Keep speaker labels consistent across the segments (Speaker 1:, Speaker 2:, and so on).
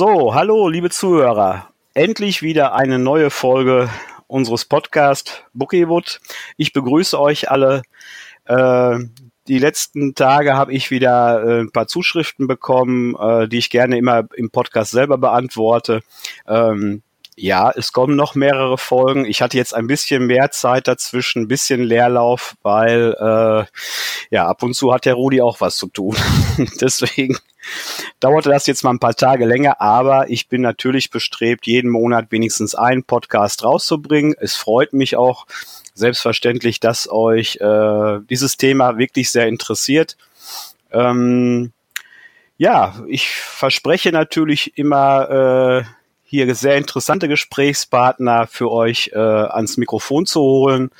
Speaker 1: So, hallo, liebe Zuhörer. Endlich wieder eine neue Folge unseres Podcasts Bookiewood. Ich begrüße euch alle. Äh, die letzten Tage habe ich wieder äh, ein paar Zuschriften bekommen, äh, die ich gerne immer im Podcast selber beantworte. Ähm, ja, es kommen noch mehrere Folgen. Ich hatte jetzt ein bisschen mehr Zeit dazwischen, ein bisschen Leerlauf, weil äh, ja ab und zu hat der Rudi auch was zu tun. Deswegen dauerte das jetzt mal ein paar Tage länger, aber ich bin natürlich bestrebt, jeden Monat wenigstens einen Podcast rauszubringen. Es freut mich auch selbstverständlich, dass euch äh, dieses Thema wirklich sehr interessiert. Ähm, ja, ich verspreche natürlich immer äh, hier sehr interessante Gesprächspartner für euch äh, ans Mikrofon zu holen.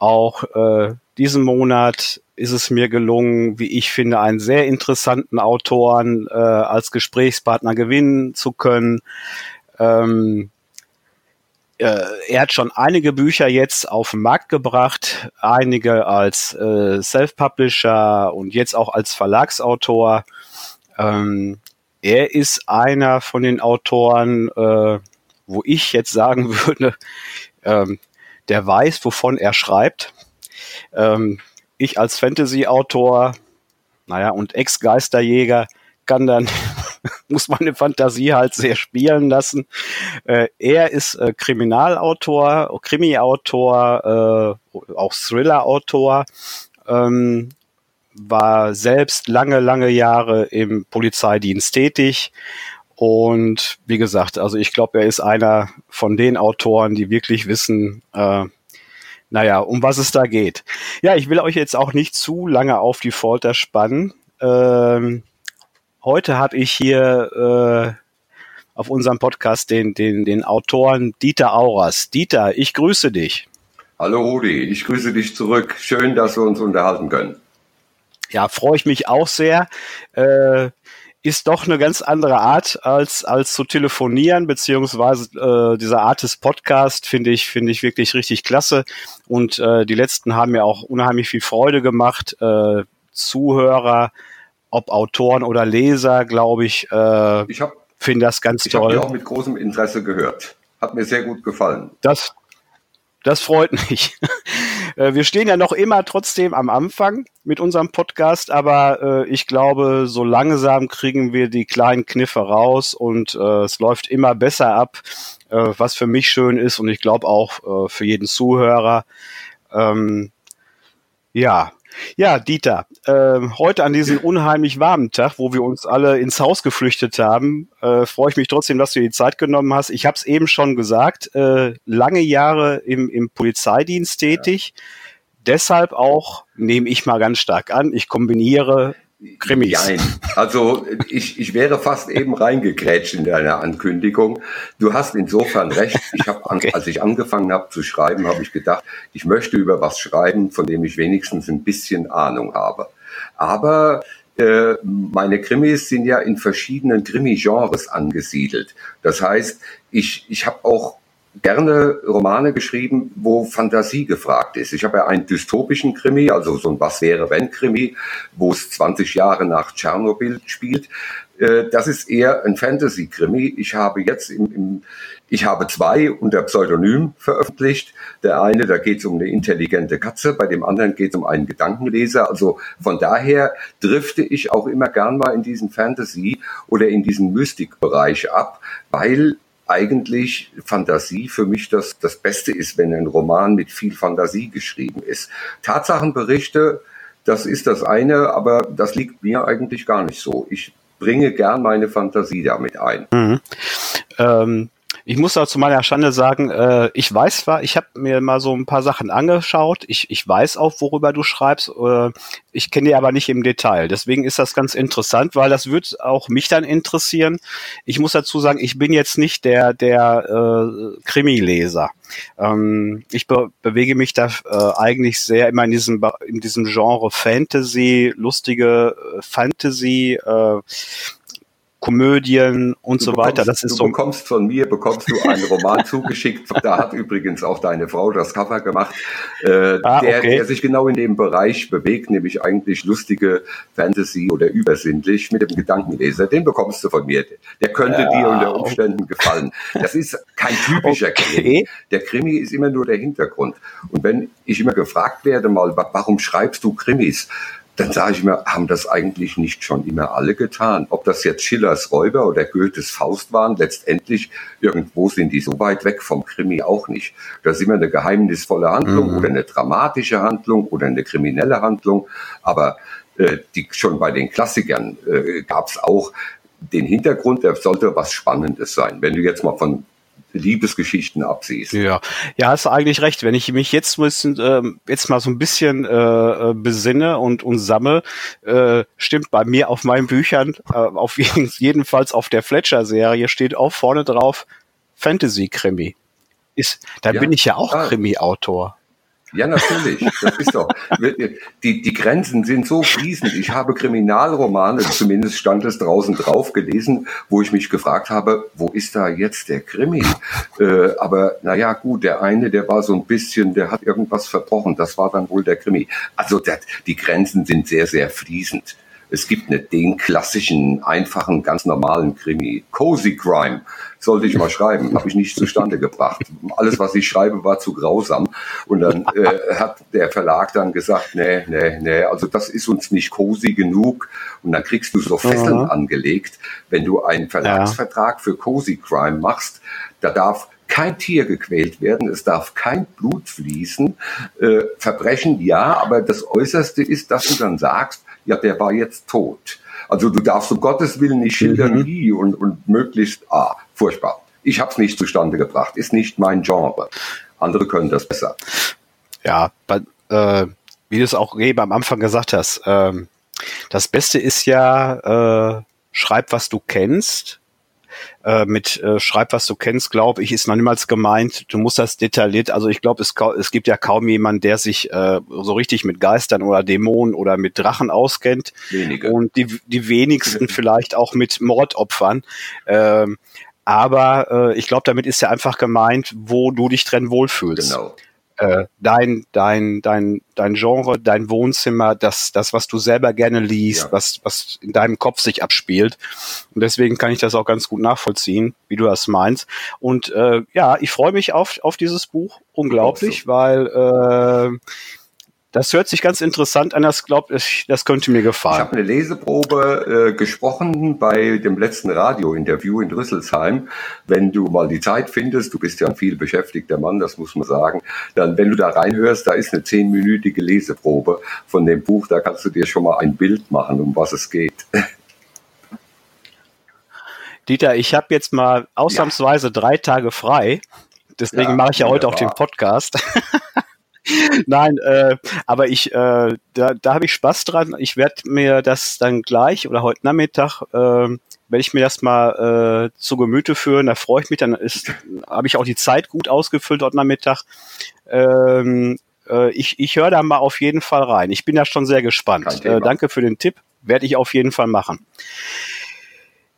Speaker 1: Auch äh, diesen Monat ist es mir gelungen, wie ich finde, einen sehr interessanten Autoren äh, als Gesprächspartner gewinnen zu können. Ähm, äh, er hat schon einige Bücher jetzt auf den Markt gebracht, einige als äh, Self-Publisher und jetzt auch als Verlagsautor. Ähm, er ist einer von den Autoren, äh, wo ich jetzt sagen würde, ähm, der weiß, wovon er schreibt. Ähm, ich als Fantasy-Autor, naja, und Ex-Geisterjäger kann dann, muss meine Fantasie halt sehr spielen lassen. Äh, er ist äh, Kriminalautor, Krimi-Autor, äh, auch Thriller-Autor. Ähm, war selbst lange, lange Jahre im Polizeidienst tätig. Und wie gesagt, also ich glaube, er ist einer von den Autoren, die wirklich wissen, äh, naja, um was es da geht. Ja, ich will euch jetzt auch nicht zu lange auf die Folter spannen. Ähm, heute habe ich hier äh, auf unserem Podcast den, den, den Autoren Dieter Auras. Dieter, ich grüße dich.
Speaker 2: Hallo Rudi, ich grüße dich zurück. Schön, dass wir uns unterhalten können
Speaker 1: ja, freue ich mich auch sehr. Äh, ist doch eine ganz andere Art als als zu telefonieren beziehungsweise äh, diese Art des Podcast finde ich finde ich wirklich richtig klasse. Und äh, die letzten haben mir auch unheimlich viel Freude gemacht. Äh, Zuhörer ob Autoren oder Leser glaube ich äh, ich finde das ganz
Speaker 2: ich
Speaker 1: toll
Speaker 2: ich habe auch mit großem Interesse gehört. Hat mir sehr gut gefallen.
Speaker 1: Das das freut mich. Äh, wir stehen ja noch immer trotzdem am Anfang mit unserem Podcast, aber äh, ich glaube, so langsam kriegen wir die kleinen Kniffe raus und äh, es läuft immer besser ab, was für mich schön ist und ich glaube auch für jeden Zuhörer. Ähm, ja, ja, Dieter, äh, heute an diesem unheimlich warmen Tag, wo wir uns alle ins Haus geflüchtet haben, äh, freue ich mich trotzdem, dass du dir die Zeit genommen hast. Ich habe es eben schon gesagt, äh, lange Jahre im, im Polizeidienst tätig. Ja. Deshalb auch, nehme ich mal ganz stark an, ich kombiniere Krimis.
Speaker 2: Nein, also ich, ich wäre fast eben reingekrätscht in deine Ankündigung. Du hast insofern recht. Ich habe, okay. als ich angefangen habe zu schreiben, habe ich gedacht, ich möchte über was schreiben, von dem ich wenigstens ein bisschen Ahnung habe. Aber äh, meine Krimis sind ja in verschiedenen Krimi-Genres angesiedelt. Das heißt, ich, ich habe auch gerne Romane geschrieben, wo Fantasie gefragt ist. Ich habe ja einen dystopischen Krimi, also so ein Was wäre wenn Krimi, wo es 20 Jahre nach Tschernobyl spielt. Äh, das ist eher ein Fantasy-Krimi. Ich habe jetzt im, im ich habe zwei unter Pseudonym veröffentlicht. Der eine, da geht es um eine intelligente Katze, bei dem anderen geht es um einen Gedankenleser. Also von daher drifte ich auch immer gern mal in diesen Fantasy- oder in diesen Mystikbereich ab, weil eigentlich Fantasie für mich das, das Beste ist, wenn ein Roman mit viel Fantasie geschrieben ist. Tatsachenberichte, das ist das eine, aber das liegt mir eigentlich gar nicht so. Ich bringe gern meine Fantasie damit ein. Mhm.
Speaker 1: Ähm, ich muss auch zu meiner Schande sagen, äh, ich weiß zwar, ich habe mir mal so ein paar Sachen angeschaut. Ich, ich weiß auch, worüber du schreibst. Äh, ich kenne die aber nicht im Detail. Deswegen ist das ganz interessant, weil das wird auch mich dann interessieren. Ich muss dazu sagen, ich bin jetzt nicht der der äh, Krimi-Leser. Ähm, ich be bewege mich da äh, eigentlich sehr immer in diesem in diesem Genre Fantasy, lustige äh, Fantasy. Äh, Komödien und du so
Speaker 2: bekommst,
Speaker 1: weiter. Das ist
Speaker 2: du
Speaker 1: so.
Speaker 2: bekommst von mir, bekommst du einen Roman zugeschickt. Da hat übrigens auch deine Frau das Cover gemacht, äh, ah, der, okay. der sich genau in dem Bereich bewegt, nämlich eigentlich lustige Fantasy oder übersinnlich mit dem Gedankenleser. Den bekommst du von mir. Der könnte ja, dir unter Umständen gefallen. Das ist kein typischer okay. Krimi. Der Krimi ist immer nur der Hintergrund. Und wenn ich immer gefragt werde mal, warum schreibst du Krimis? Dann sage ich mir, haben das eigentlich nicht schon immer alle getan? Ob das jetzt Schillers Räuber oder Goethes Faust waren, letztendlich irgendwo sind die so weit weg vom Krimi auch nicht. Das ist immer eine geheimnisvolle Handlung mhm. oder eine dramatische Handlung oder eine kriminelle Handlung. Aber äh, die, schon bei den Klassikern äh, gab es auch den Hintergrund, der sollte was Spannendes sein. Wenn du jetzt mal von Liebesgeschichten absiehst.
Speaker 1: Ja, ja, hast du eigentlich recht. Wenn ich mich jetzt müssen, äh, jetzt mal so ein bisschen äh, äh, besinne und und sammle, äh, stimmt bei mir auf meinen Büchern, äh, auf jeden, jedenfalls auf der Fletcher-Serie steht auch vorne drauf Fantasy-Krimi. Ist, da ja, bin ich ja auch ja. Krimi-Autor.
Speaker 2: Ja, natürlich. Das ist doch. Die, die Grenzen sind so fließend. Ich habe Kriminalromane, zumindest stand es draußen drauf, gelesen, wo ich mich gefragt habe, wo ist da jetzt der Krimi? Äh, aber naja, gut, der eine, der war so ein bisschen, der hat irgendwas verbrochen. Das war dann wohl der Krimi. Also der, die Grenzen sind sehr, sehr fließend. Es gibt nicht den klassischen, einfachen, ganz normalen Krimi. Cozy Crime sollte ich mal schreiben, habe ich nicht zustande gebracht. Alles, was ich schreibe, war zu grausam. Und dann äh, hat der Verlag dann gesagt, nee, nee, nee, also das ist uns nicht cozy genug. Und dann kriegst du so Fesseln mhm. angelegt, wenn du einen Verlagsvertrag ja. für Cozy Crime machst. Da darf kein Tier gequält werden, es darf kein Blut fließen. Äh, Verbrechen ja, aber das Äußerste ist, dass du dann sagst, ja, der war jetzt tot. Also du darfst um Gottes Willen nicht schildern, mhm. wie und, und möglichst, ah, furchtbar. Ich habe es nicht zustande gebracht, ist nicht mein Genre. Andere können das besser.
Speaker 1: Ja, bei, äh, wie du es auch eben am Anfang gesagt hast, ähm, das Beste ist ja, äh, schreib, was du kennst, äh, mit äh, Schreib, was du kennst, glaube ich, ist noch niemals gemeint, du musst das detailliert, also ich glaube, es, es gibt ja kaum jemanden, der sich äh, so richtig mit Geistern oder Dämonen oder mit Drachen auskennt. Wenige. Und die, die wenigsten vielleicht auch mit Mordopfern. Ähm, aber äh, ich glaube, damit ist ja einfach gemeint, wo du dich drin wohlfühlst. Genau äh, dein, dein, dein, dein Genre, dein Wohnzimmer, das, das, was du selber gerne liest, ja. was, was in deinem Kopf sich abspielt. Und deswegen kann ich das auch ganz gut nachvollziehen, wie du das meinst. Und äh, ja, ich freue mich auf, auf dieses Buch unglaublich, so. weil äh, das hört sich ganz interessant an. Das glaubt, das könnte mir gefallen.
Speaker 2: Ich habe eine Leseprobe äh, gesprochen bei dem letzten Radiointerview in Rüsselsheim. Wenn du mal die Zeit findest, du bist ja ein viel beschäftigter Mann, das muss man sagen, dann, wenn du da reinhörst, da ist eine zehnminütige Leseprobe von dem Buch. Da kannst du dir schon mal ein Bild machen, um was es geht.
Speaker 1: Dieter, ich habe jetzt mal ausnahmsweise ja. drei Tage frei. Deswegen ja, mache ich ja heute auch den Podcast. Nein, äh, aber ich, äh, da, da habe ich Spaß dran. Ich werde mir das dann gleich oder heute Nachmittag, äh, werde ich mir das mal äh, zu Gemüte führen. Da freue ich mich. Dann ist, habe ich auch die Zeit gut ausgefüllt heute Nachmittag. Ähm, äh, ich ich höre da mal auf jeden Fall rein. Ich bin da schon sehr gespannt. Äh, danke für den Tipp. Werde ich auf jeden Fall machen.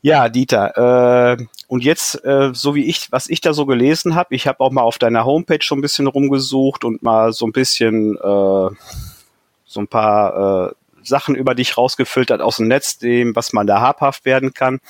Speaker 1: Ja, Dieter, äh, und jetzt, äh, so wie ich, was ich da so gelesen habe, ich habe auch mal auf deiner Homepage schon ein bisschen rumgesucht und mal so ein bisschen äh, so ein paar äh, Sachen über dich rausgefiltert aus dem Netz, dem, was man da habhaft werden kann.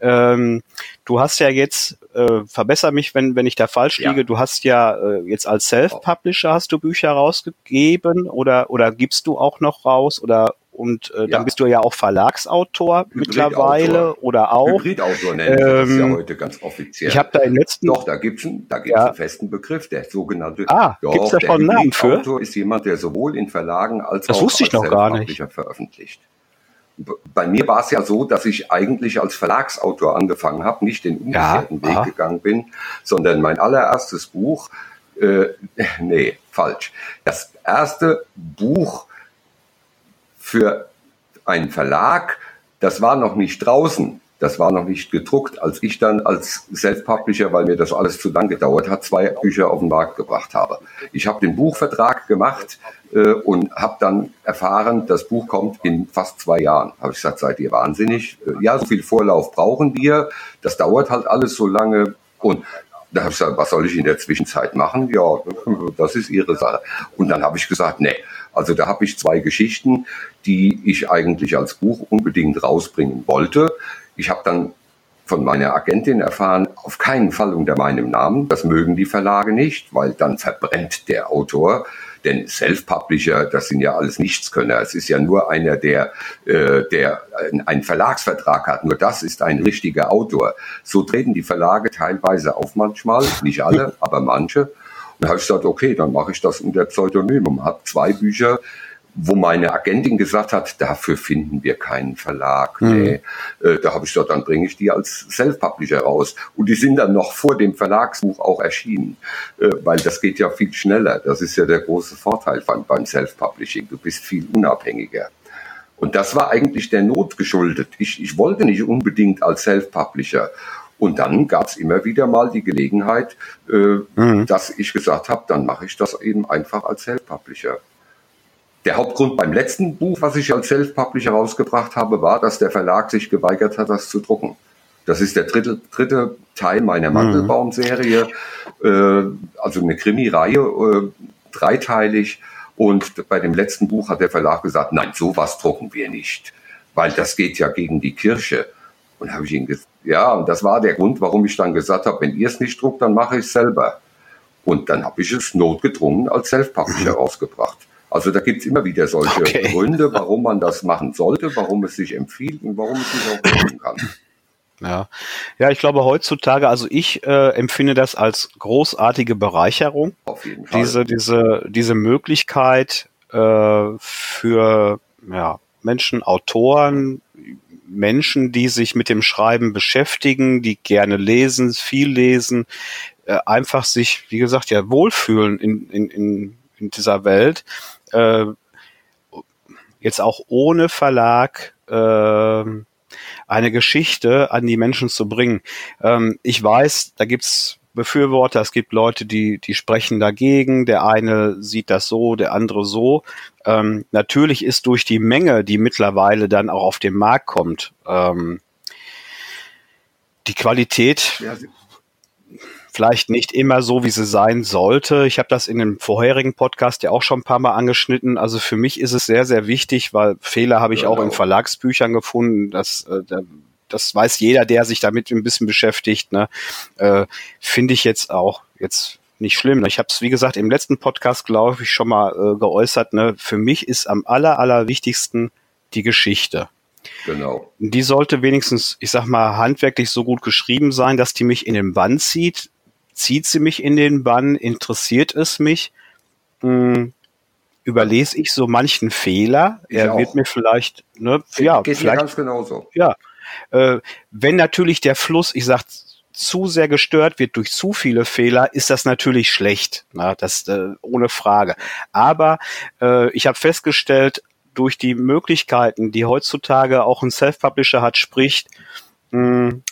Speaker 1: Ähm, du hast ja jetzt, äh, verbessere mich, wenn, wenn ich da falsch liege, ja. du hast ja äh, jetzt als Self-Publisher hast du Bücher rausgegeben oder, oder gibst du auch noch raus oder und äh, dann ja. bist du ja auch Verlagsautor mittlerweile oder auch.
Speaker 2: Hybridautor nennen ähm, das ja heute ganz offiziell.
Speaker 1: Ich habe da im letzten.
Speaker 2: Doch, da gibt's einen, da gibt's ja. einen festen Begriff, der sogenannte.
Speaker 1: Ah, doch, gibt's da schon einen Namen für?
Speaker 2: Autor ist jemand, der sowohl in Verlagen als
Speaker 1: das
Speaker 2: auch
Speaker 1: wusste ich als noch gar nicht.
Speaker 2: veröffentlicht. Bei mir war es ja so, dass ich eigentlich als Verlagsautor angefangen habe, nicht den umgekehrten ja, Weg aha. gegangen bin, sondern mein allererstes Buch, äh, nee, falsch. Das erste Buch, für einen Verlag, das war noch nicht draußen, das war noch nicht gedruckt, als ich dann als Self-Publisher, weil mir das alles zu lang gedauert hat, zwei Bücher auf den Markt gebracht habe. Ich habe den Buchvertrag gemacht äh, und habe dann erfahren, das Buch kommt in fast zwei Jahren. Habe ich gesagt, seid ihr wahnsinnig? Äh, ja, so viel Vorlauf brauchen wir. Das dauert halt alles so lange. Und da habe ich gesagt, was soll ich in der Zwischenzeit machen? Ja, das ist Ihre Sache. Und dann habe ich gesagt, nee, also da habe ich zwei Geschichten, die ich eigentlich als Buch unbedingt rausbringen wollte. Ich habe dann von meiner Agentin erfahren, auf keinen Fall unter meinem Namen. Das mögen die Verlage nicht, weil dann verbrennt der Autor. Denn Self-Publisher, das sind ja alles Nichtskönner. Es ist ja nur einer, der, äh, der einen Verlagsvertrag hat. Nur das ist ein richtiger Autor. So treten die Verlage teilweise auf manchmal, nicht alle, aber manche. Und da habe ich gesagt, okay, dann mache ich das unter Pseudonym und habe zwei Bücher wo meine Agentin gesagt hat, dafür finden wir keinen Verlag. Mhm. Nee. Äh, da habe ich gesagt, dann bringe ich die als Self-Publisher raus. Und die sind dann noch vor dem Verlagsbuch auch erschienen, äh, weil das geht ja viel schneller. Das ist ja der große Vorteil beim, beim Self-Publishing. Du bist viel unabhängiger. Und das war eigentlich der Not geschuldet. Ich, ich wollte nicht unbedingt als Self-Publisher. Und dann gab es immer wieder mal die Gelegenheit, äh, mhm. dass ich gesagt habe, dann mache ich das eben einfach als Self-Publisher. Der Hauptgrund beim letzten Buch, was ich als Self-Publisher rausgebracht habe, war, dass der Verlag sich geweigert hat, das zu drucken. Das ist der dritte, dritte Teil meiner mhm. Mandelbaum-Serie, äh, also eine Krimi-Reihe, äh, dreiteilig. Und bei dem letzten Buch hat der Verlag gesagt, nein, sowas drucken wir nicht, weil das geht ja gegen die Kirche. Und habe ich ihn gesagt, ja, und das war der Grund, warum ich dann gesagt habe, wenn ihr es nicht druckt, dann mache ich es selber. Und dann habe ich es notgedrungen als Self-Publisher mhm. rausgebracht. Also da gibt es immer wieder solche okay. Gründe, warum man das machen sollte, warum es sich empfiehlt und warum es sich auch lohnen kann.
Speaker 1: Ja. ja, ich glaube heutzutage, also ich äh, empfinde das als großartige Bereicherung. Auf jeden Fall. Diese, diese, diese Möglichkeit äh, für ja, Menschen, Autoren, Menschen, die sich mit dem Schreiben beschäftigen, die gerne lesen, viel lesen, äh, einfach sich, wie gesagt, ja wohlfühlen in, in, in, in dieser Welt äh, jetzt auch ohne Verlag äh, eine Geschichte an die Menschen zu bringen. Ähm, ich weiß, da gibt's Befürworter, es gibt Leute, die, die sprechen dagegen, der eine sieht das so, der andere so. Ähm, natürlich ist durch die Menge, die mittlerweile dann auch auf den Markt kommt, ähm, die Qualität ja, vielleicht nicht immer so, wie sie sein sollte. Ich habe das in dem vorherigen Podcast ja auch schon ein paar Mal angeschnitten. Also für mich ist es sehr, sehr wichtig, weil Fehler habe ich genau. auch in Verlagsbüchern gefunden. Das, äh, das weiß jeder, der sich damit ein bisschen beschäftigt. Ne? Äh, Finde ich jetzt auch jetzt nicht schlimm. Ich habe es, wie gesagt, im letzten Podcast, glaube ich, schon mal äh, geäußert. Ne? Für mich ist am aller, aller wichtigsten die Geschichte. Genau. Die sollte wenigstens, ich sag mal, handwerklich so gut geschrieben sein, dass die mich in den Bann zieht zieht sie mich in den Bann, interessiert es mich, hm, überlese ich so manchen Fehler. Ich er auch. wird mir vielleicht, ne, Geht ja, geht vielleicht, ganz genauso. Ja, äh, wenn natürlich der Fluss, ich sag, zu sehr gestört wird durch zu viele Fehler, ist das natürlich schlecht. Na, das äh, ohne Frage. Aber äh, ich habe festgestellt, durch die Möglichkeiten, die heutzutage auch ein Self-Publisher hat, spricht, mh, hm,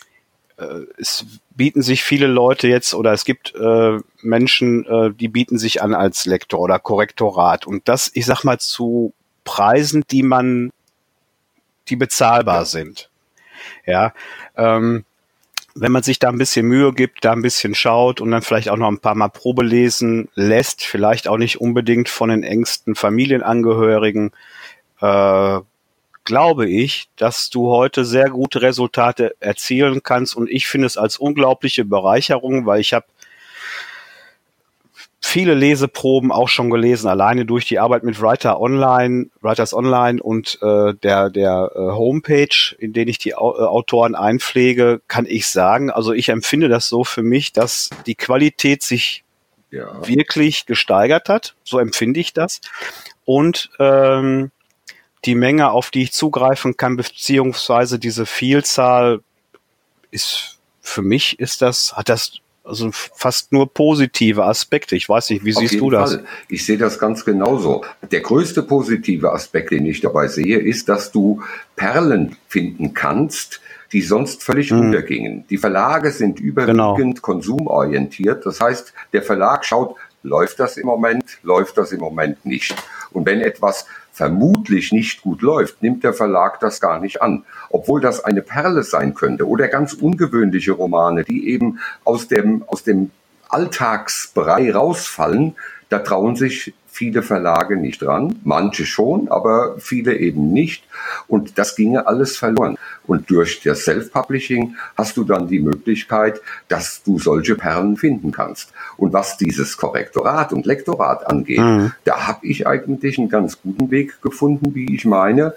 Speaker 1: es bieten sich viele Leute jetzt oder es gibt äh, Menschen, äh, die bieten sich an als Lektor oder Korrektorat und das, ich sag mal, zu Preisen, die man, die bezahlbar sind. Ja, ähm, wenn man sich da ein bisschen Mühe gibt, da ein bisschen schaut und dann vielleicht auch noch ein paar Mal Probe lesen lässt, vielleicht auch nicht unbedingt von den engsten Familienangehörigen, äh, glaube ich, dass du heute sehr gute Resultate erzielen kannst. Und ich finde es als unglaubliche Bereicherung, weil ich habe viele Leseproben auch schon gelesen, alleine durch die Arbeit mit Writer Online, Writers Online und äh, der der äh, Homepage, in denen ich die Au äh, Autoren einpflege, kann ich sagen, also ich empfinde das so für mich, dass die Qualität sich ja. wirklich gesteigert hat, so empfinde ich das. Und ähm, die Menge, auf die ich zugreifen kann, beziehungsweise diese Vielzahl ist für mich ist das, hat das also fast nur positive Aspekte. Ich weiß nicht, wie Auf siehst du das? Fall.
Speaker 2: Ich sehe das ganz genauso. Der größte positive Aspekt, den ich dabei sehe, ist, dass du Perlen finden kannst, die sonst völlig hm. untergingen. Die Verlage sind überwiegend genau. konsumorientiert. Das heißt, der Verlag schaut Läuft das im Moment? Läuft das im Moment nicht? Und wenn etwas vermutlich nicht gut läuft, nimmt der Verlag das gar nicht an. Obwohl das eine Perle sein könnte oder ganz ungewöhnliche Romane, die eben aus dem, aus dem Alltagsbrei rausfallen, da trauen sich viele Verlage nicht dran, manche schon, aber viele eben nicht. Und das ginge alles verloren. Und durch das Self-Publishing hast du dann die Möglichkeit, dass du solche Perlen finden kannst. Und was dieses Korrektorat und Lektorat angeht, mhm. da habe ich eigentlich einen ganz guten Weg gefunden, wie ich meine.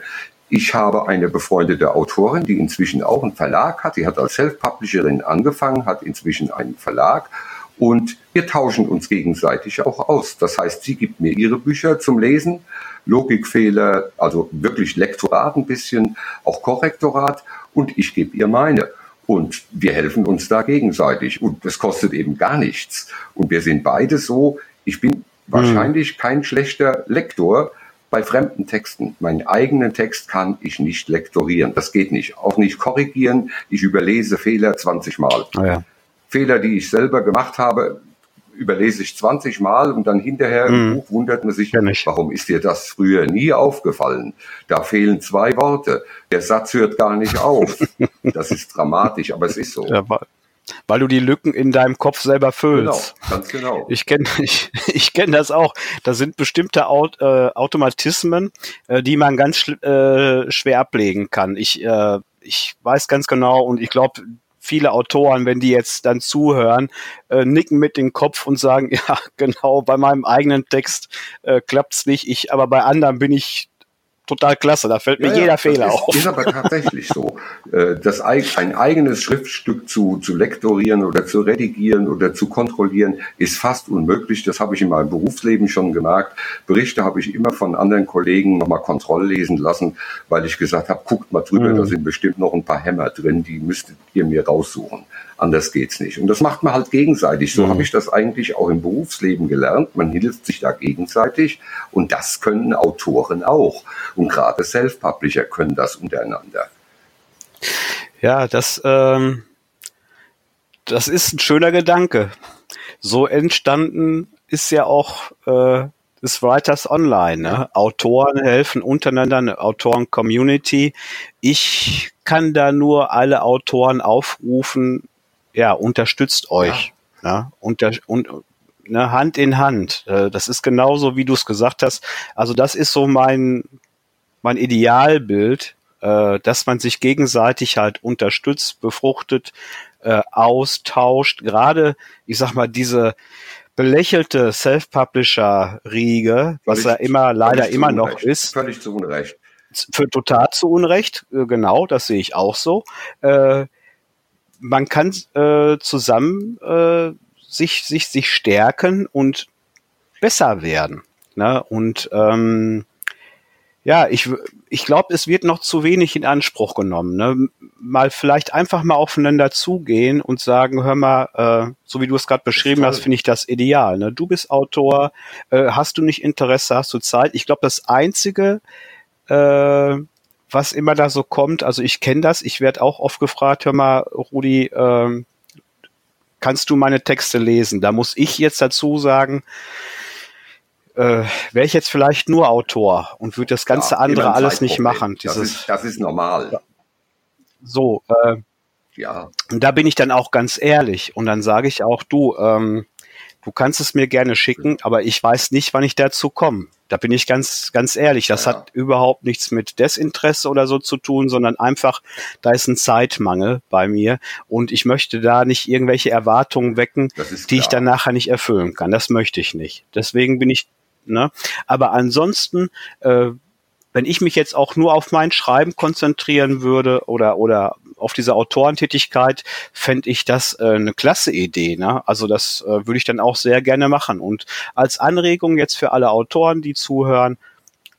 Speaker 2: Ich habe eine befreundete Autorin, die inzwischen auch einen Verlag hat. Die hat als Self-Publisherin angefangen, hat inzwischen einen Verlag und wir tauschen uns gegenseitig auch aus. Das heißt, sie gibt mir ihre Bücher zum Lesen, Logikfehler, also wirklich Lektorat ein bisschen, auch Korrektorat und ich gebe ihr meine. Und wir helfen uns da gegenseitig. Und das kostet eben gar nichts. Und wir sind beide so, ich bin wahrscheinlich hm. kein schlechter Lektor bei fremden Texten. Meinen eigenen Text kann ich nicht lektorieren. Das geht nicht. Auch nicht korrigieren. Ich überlese Fehler 20 Mal. Oh ja. Fehler, die ich selber gemacht habe, überlese ich 20 Mal und dann hinterher im mhm. Buch wundert man sich, warum ist dir das früher nie aufgefallen? Da fehlen zwei Worte. Der Satz hört gar nicht auf. Das ist dramatisch, aber es ist so. Ja,
Speaker 1: weil du die Lücken in deinem Kopf selber füllst.
Speaker 2: Genau, ganz genau.
Speaker 1: Ich kenne ich, ich kenn das auch. Da sind bestimmte Aut, äh, Automatismen, äh, die man ganz äh, schwer ablegen kann. Ich, äh, ich weiß ganz genau und ich glaube, viele Autoren, wenn die jetzt dann zuhören, äh, nicken mit dem Kopf und sagen, ja, genau, bei meinem eigenen Text äh, klappt's nicht, ich, aber bei anderen bin ich total klasse. Da fällt mir ja, jeder ja, Fehler
Speaker 2: ist,
Speaker 1: auf.
Speaker 2: Ist aber tatsächlich so. Äh, das ein eigenes Schriftstück zu, zu lektorieren oder zu redigieren oder zu kontrollieren ist fast unmöglich. Das habe ich in meinem Berufsleben schon gemerkt. Berichte habe ich immer von anderen Kollegen nochmal kontrolllesen lassen, weil ich gesagt habe, guckt mal drüber, mhm. da sind bestimmt noch ein paar Hämmer drin, die müsstet ihr mir raussuchen. Anders geht's nicht. Und das macht man halt gegenseitig. So mhm. habe ich das eigentlich auch im Berufsleben gelernt. Man hilft sich da gegenseitig. Und das können Autoren auch. Und gerade Self-Publisher können das untereinander.
Speaker 1: Ja, das, ähm, das ist ein schöner Gedanke. So entstanden ist ja auch äh, des Writers Online. Ne? Autoren helfen untereinander, eine Autoren-Community. Ich kann da nur alle Autoren aufrufen, ja, unterstützt euch. Ja. Ne? Unter, und, ne, Hand in Hand. Äh, das ist genauso, wie du es gesagt hast. Also das ist so mein, mein Idealbild, äh, dass man sich gegenseitig halt unterstützt, befruchtet, äh, austauscht. Gerade, ich sag mal, diese belächelte Self-Publisher-Riege, was ja immer leider immer noch ist.
Speaker 2: Völlig zu Unrecht.
Speaker 1: Für total zu Unrecht, genau, das sehe ich auch so. Äh, man kann äh, zusammen äh, sich, sich, sich stärken und besser werden. Ne? Und ähm, ja, ich, ich glaube, es wird noch zu wenig in Anspruch genommen. Ne? Mal vielleicht einfach mal aufeinander zugehen und sagen, hör mal, äh, so wie du es gerade beschrieben hast, finde ich das ideal. Ne? Du bist Autor, äh, hast du nicht Interesse, hast du Zeit? Ich glaube, das Einzige, äh, was immer da so kommt. Also ich kenne das, ich werde auch oft gefragt, hör mal, Rudi, ähm, kannst du meine Texte lesen? Da muss ich jetzt dazu sagen, äh, wäre ich jetzt vielleicht nur Autor und würde das ganze ja, andere alles nicht machen.
Speaker 2: Dieses, das, ist, das ist normal.
Speaker 1: So, äh, ja. Und da bin ich dann auch ganz ehrlich und dann sage ich auch, du, ähm, du kannst es mir gerne schicken, aber ich weiß nicht, wann ich dazu komme. Da bin ich ganz, ganz ehrlich. Das ja. hat überhaupt nichts mit Desinteresse oder so zu tun, sondern einfach, da ist ein Zeitmangel bei mir und ich möchte da nicht irgendwelche Erwartungen wecken, die ich dann nachher nicht erfüllen kann. Das möchte ich nicht. Deswegen bin ich, ne? Aber ansonsten, äh, wenn ich mich jetzt auch nur auf mein Schreiben konzentrieren würde oder, oder auf diese Autorentätigkeit, fände ich das äh, eine klasse Idee. Ne? Also das äh, würde ich dann auch sehr gerne machen. Und als Anregung jetzt für alle Autoren, die zuhören,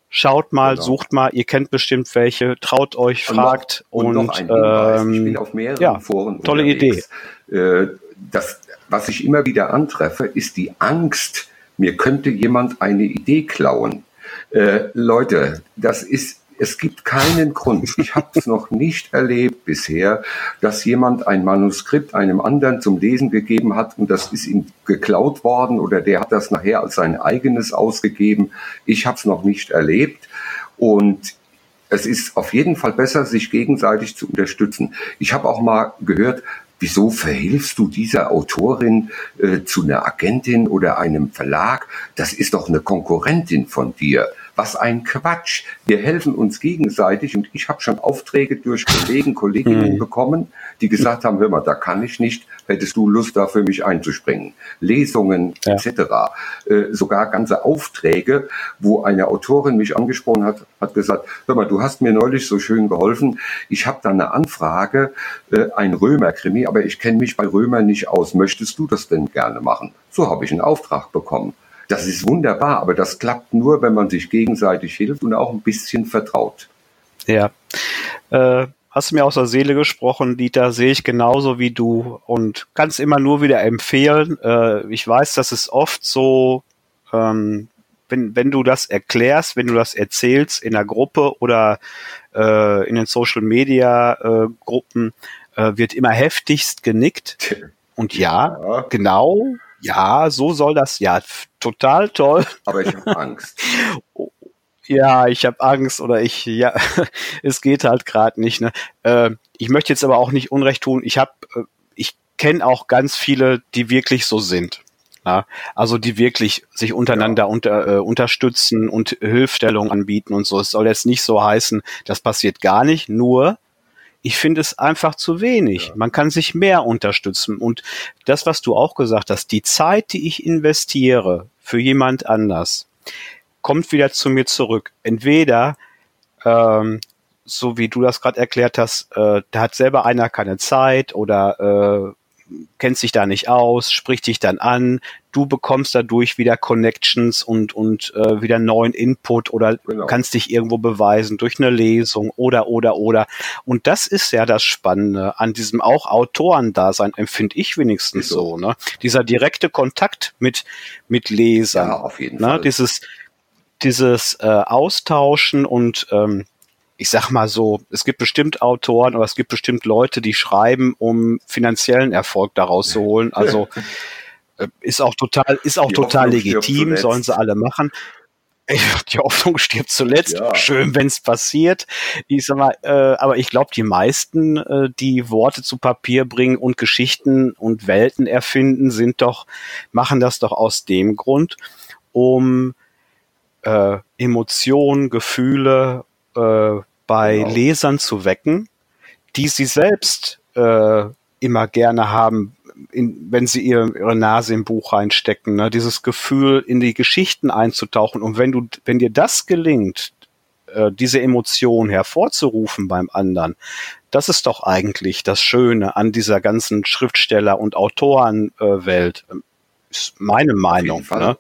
Speaker 1: schaut mal, genau. sucht mal, ihr kennt bestimmt welche, traut euch, fragt und, noch, und, und ähm, ich bin auf mehreren ja, Foren tolle unterwegs.
Speaker 2: Idee. Äh, das, was ich immer wieder antreffe, ist die Angst, mir könnte jemand eine Idee klauen. Äh, Leute, das ist es gibt keinen Grund. Ich habe es noch nicht erlebt bisher, dass jemand ein Manuskript einem anderen zum Lesen gegeben hat und das ist ihm geklaut worden oder der hat das nachher als sein eigenes ausgegeben. Ich habe es noch nicht erlebt und es ist auf jeden Fall besser, sich gegenseitig zu unterstützen. Ich habe auch mal gehört, wieso verhilfst du dieser Autorin äh, zu einer Agentin oder einem Verlag? Das ist doch eine Konkurrentin von dir. Was ein Quatsch. Wir helfen uns gegenseitig und ich habe schon Aufträge durch Kollegen, Kolleginnen mhm. bekommen, die gesagt haben, hör mal, da kann ich nicht, hättest du Lust da für mich einzuspringen. Lesungen ja. etc. Äh, sogar ganze Aufträge, wo eine Autorin mich angesprochen hat, hat gesagt, hör mal, du hast mir neulich so schön geholfen, ich habe da eine Anfrage, äh, ein Römerkrimi, aber ich kenne mich bei Römer nicht aus. Möchtest du das denn gerne machen? So habe ich einen Auftrag bekommen. Das ist wunderbar, aber das klappt nur, wenn man sich gegenseitig hilft und auch ein bisschen vertraut.
Speaker 1: Ja. Äh, hast du mir aus der Seele gesprochen, Dieter, sehe ich genauso wie du und kann es immer nur wieder empfehlen. Äh, ich weiß, dass es oft so, ähm, wenn, wenn du das erklärst, wenn du das erzählst in der Gruppe oder äh, in den Social Media äh, Gruppen, äh, wird immer heftigst genickt. Und ja, ja, genau, ja, so soll das, ja, total toll.
Speaker 2: Aber ich habe Angst.
Speaker 1: ja, ich habe Angst oder ich, ja, es geht halt gerade nicht. Ne? Äh, ich möchte jetzt aber auch nicht Unrecht tun. Ich habe, äh, ich kenne auch ganz viele, die wirklich so sind. Ja? Also die wirklich sich untereinander ja. unter, äh, unterstützen und Hilfstellung anbieten und so. Es soll jetzt nicht so heißen, das passiert gar nicht. Nur ich finde es einfach zu wenig. Ja. Man kann sich mehr unterstützen. Und das, was du auch gesagt hast, die Zeit, die ich investiere für jemand anders, kommt wieder zu mir zurück. Entweder, ähm, so wie du das gerade erklärt hast, äh, da hat selber einer keine Zeit oder äh, kennt sich da nicht aus, spricht dich dann an, du bekommst dadurch wieder Connections und, und äh, wieder neuen Input oder genau. kannst dich irgendwo beweisen durch eine Lesung oder, oder, oder. Und das ist ja das Spannende an diesem auch Autorendasein, empfinde ich wenigstens so. so, ne? Dieser direkte Kontakt mit, mit Lesern. Ja,
Speaker 2: auf jeden
Speaker 1: ne?
Speaker 2: Fall.
Speaker 1: Dieses, dieses äh, Austauschen und ähm, ich sag mal so, es gibt bestimmt Autoren oder es gibt bestimmt Leute, die schreiben, um finanziellen Erfolg daraus zu holen. Also äh, ist auch total, ist auch die total legitim, sollen sie alle machen. Die Hoffnung stirbt zuletzt. Ja. Schön, wenn es passiert. Ich sag mal, äh, aber ich glaube, die meisten, äh, die Worte zu Papier bringen und Geschichten und Welten erfinden, sind doch, machen das doch aus dem Grund, um äh, Emotionen, Gefühle äh, bei genau. Lesern zu wecken, die sie selbst äh, immer gerne haben, in, wenn sie ihr, ihre Nase im Buch reinstecken, ne? dieses Gefühl, in die Geschichten einzutauchen. Und wenn du, wenn dir das gelingt, äh, diese Emotion hervorzurufen beim anderen, das ist doch eigentlich das Schöne an dieser ganzen Schriftsteller- und Autorenwelt. Äh, ist meine Meinung. Ne?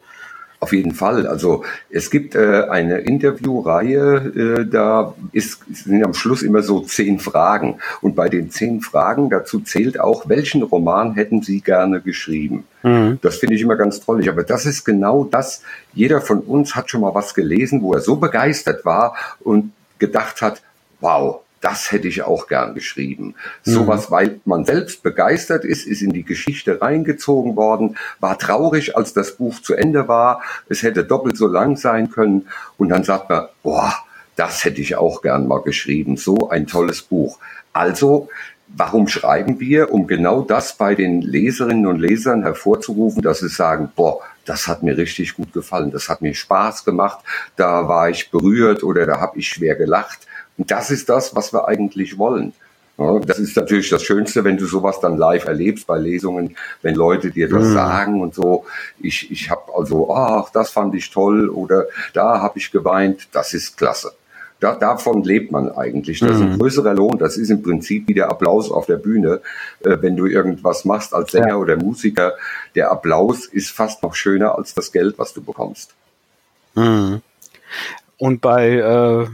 Speaker 2: Auf jeden Fall. Also es gibt äh, eine Interviewreihe, äh, da ist, sind am Schluss immer so zehn Fragen. Und bei den zehn Fragen dazu zählt auch, welchen Roman hätten Sie gerne geschrieben? Mhm. Das finde ich immer ganz toll. Aber das ist genau das. Jeder von uns hat schon mal was gelesen, wo er so begeistert war und gedacht hat, wow, das hätte ich auch gern geschrieben. Mhm. Sowas, weil man selbst begeistert ist, ist in die Geschichte reingezogen worden, war traurig, als das Buch zu Ende war. Es hätte doppelt so lang sein können. Und dann sagt man, boah, das hätte ich auch gern mal geschrieben. So ein tolles Buch. Also, warum schreiben wir? Um genau das bei den Leserinnen und Lesern hervorzurufen, dass sie sagen, boah, das hat mir richtig gut gefallen, das hat mir Spaß gemacht, da war ich berührt oder da habe ich schwer gelacht das ist das, was wir eigentlich wollen. Ja, das ist natürlich das Schönste, wenn du sowas dann live erlebst bei Lesungen, wenn Leute dir das mhm. sagen und so. Ich, ich habe also, ach, das fand ich toll oder da habe ich geweint. Das ist klasse. Da, davon lebt man eigentlich. Das ist ein mhm. größerer Lohn. Das ist im Prinzip wie der Applaus auf der Bühne. Äh, wenn du irgendwas machst als Sänger ja. oder Musiker, der Applaus ist fast noch schöner als das Geld, was du bekommst.
Speaker 1: Mhm. Und bei, äh,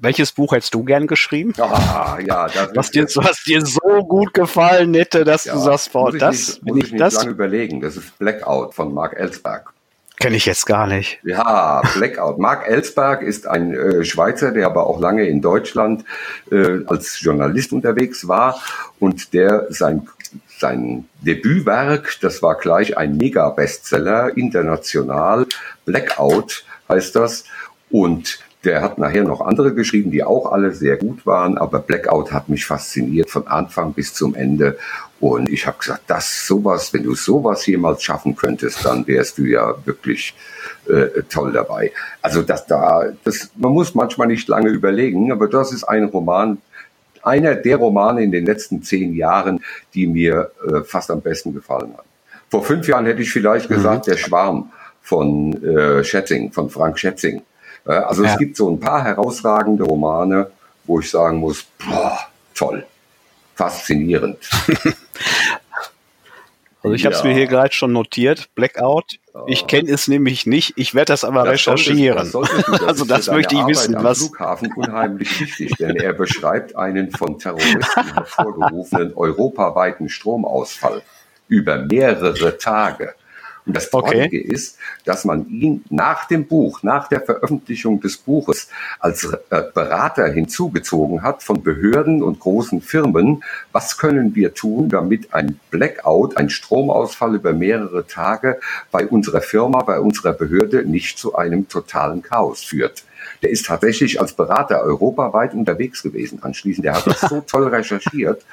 Speaker 1: welches Buch hättest du gern geschrieben?
Speaker 2: Ah, ja,
Speaker 1: was, dir, was dir so gut gefallen hätte, dass ja, du sagst, boah, das
Speaker 2: nicht, bin ich, ich das. lange überlegen. Das ist Blackout von Mark Ellsberg.
Speaker 1: Kenne ich jetzt gar nicht.
Speaker 2: Ja, Blackout. Mark Ellsberg ist ein äh, Schweizer, der aber auch lange in Deutschland äh, als Journalist unterwegs war und der sein sein Debütwerk, das war gleich ein Mega-Bestseller, international, Blackout heißt das. Und der hat nachher noch andere geschrieben, die auch alle sehr gut waren, aber Blackout hat mich fasziniert von Anfang bis zum Ende. Und ich habe gesagt, das sowas, wenn du sowas jemals schaffen könntest, dann wärst du ja wirklich äh, toll dabei. Also das da, das, man muss manchmal nicht lange überlegen, aber das ist ein Roman, einer der Romane in den letzten zehn Jahren, die mir äh, fast am besten gefallen haben. Vor fünf Jahren hätte ich vielleicht mhm. gesagt, der Schwarm von äh, Schätzing, von Frank Schätzing. Äh, also ja. es gibt so ein paar herausragende Romane, wo ich sagen muss, boah, toll, faszinierend.
Speaker 1: Also ich habe es mir hier gerade schon notiert, Blackout. Ich kenne es nämlich nicht, ich werde das aber das recherchieren. Solltest, das also das möchte ich Arbeit wissen.
Speaker 2: Am was Flughafen unheimlich wichtig, denn er beschreibt einen von Terroristen hervorgerufenen europaweiten Stromausfall über mehrere Tage. Und das Traurige okay. ist, dass man ihn nach dem Buch, nach der Veröffentlichung des Buches als äh, Berater hinzugezogen hat von Behörden und großen Firmen. Was können wir tun, damit ein Blackout, ein Stromausfall über mehrere Tage bei unserer Firma, bei unserer Behörde nicht zu einem totalen Chaos führt? Der ist tatsächlich als Berater europaweit unterwegs gewesen anschließend. Der hat das so toll recherchiert.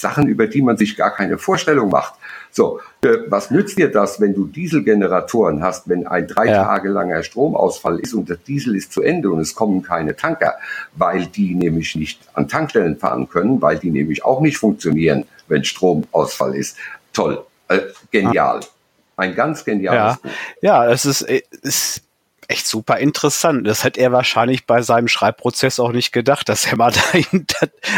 Speaker 2: Sachen, über die man sich gar keine Vorstellung macht. So, äh, was nützt dir das, wenn du Dieselgeneratoren hast, wenn ein drei ja. Tage langer Stromausfall ist und der Diesel ist zu Ende und es kommen keine Tanker, weil die nämlich nicht an Tankstellen fahren können, weil die nämlich auch nicht funktionieren, wenn Stromausfall ist. Toll, äh, genial. Ein ganz geniales
Speaker 1: ja. Buch. Ja, es ist, es echt super interessant. Das hätte er wahrscheinlich bei seinem Schreibprozess auch nicht gedacht, dass er mal dahin,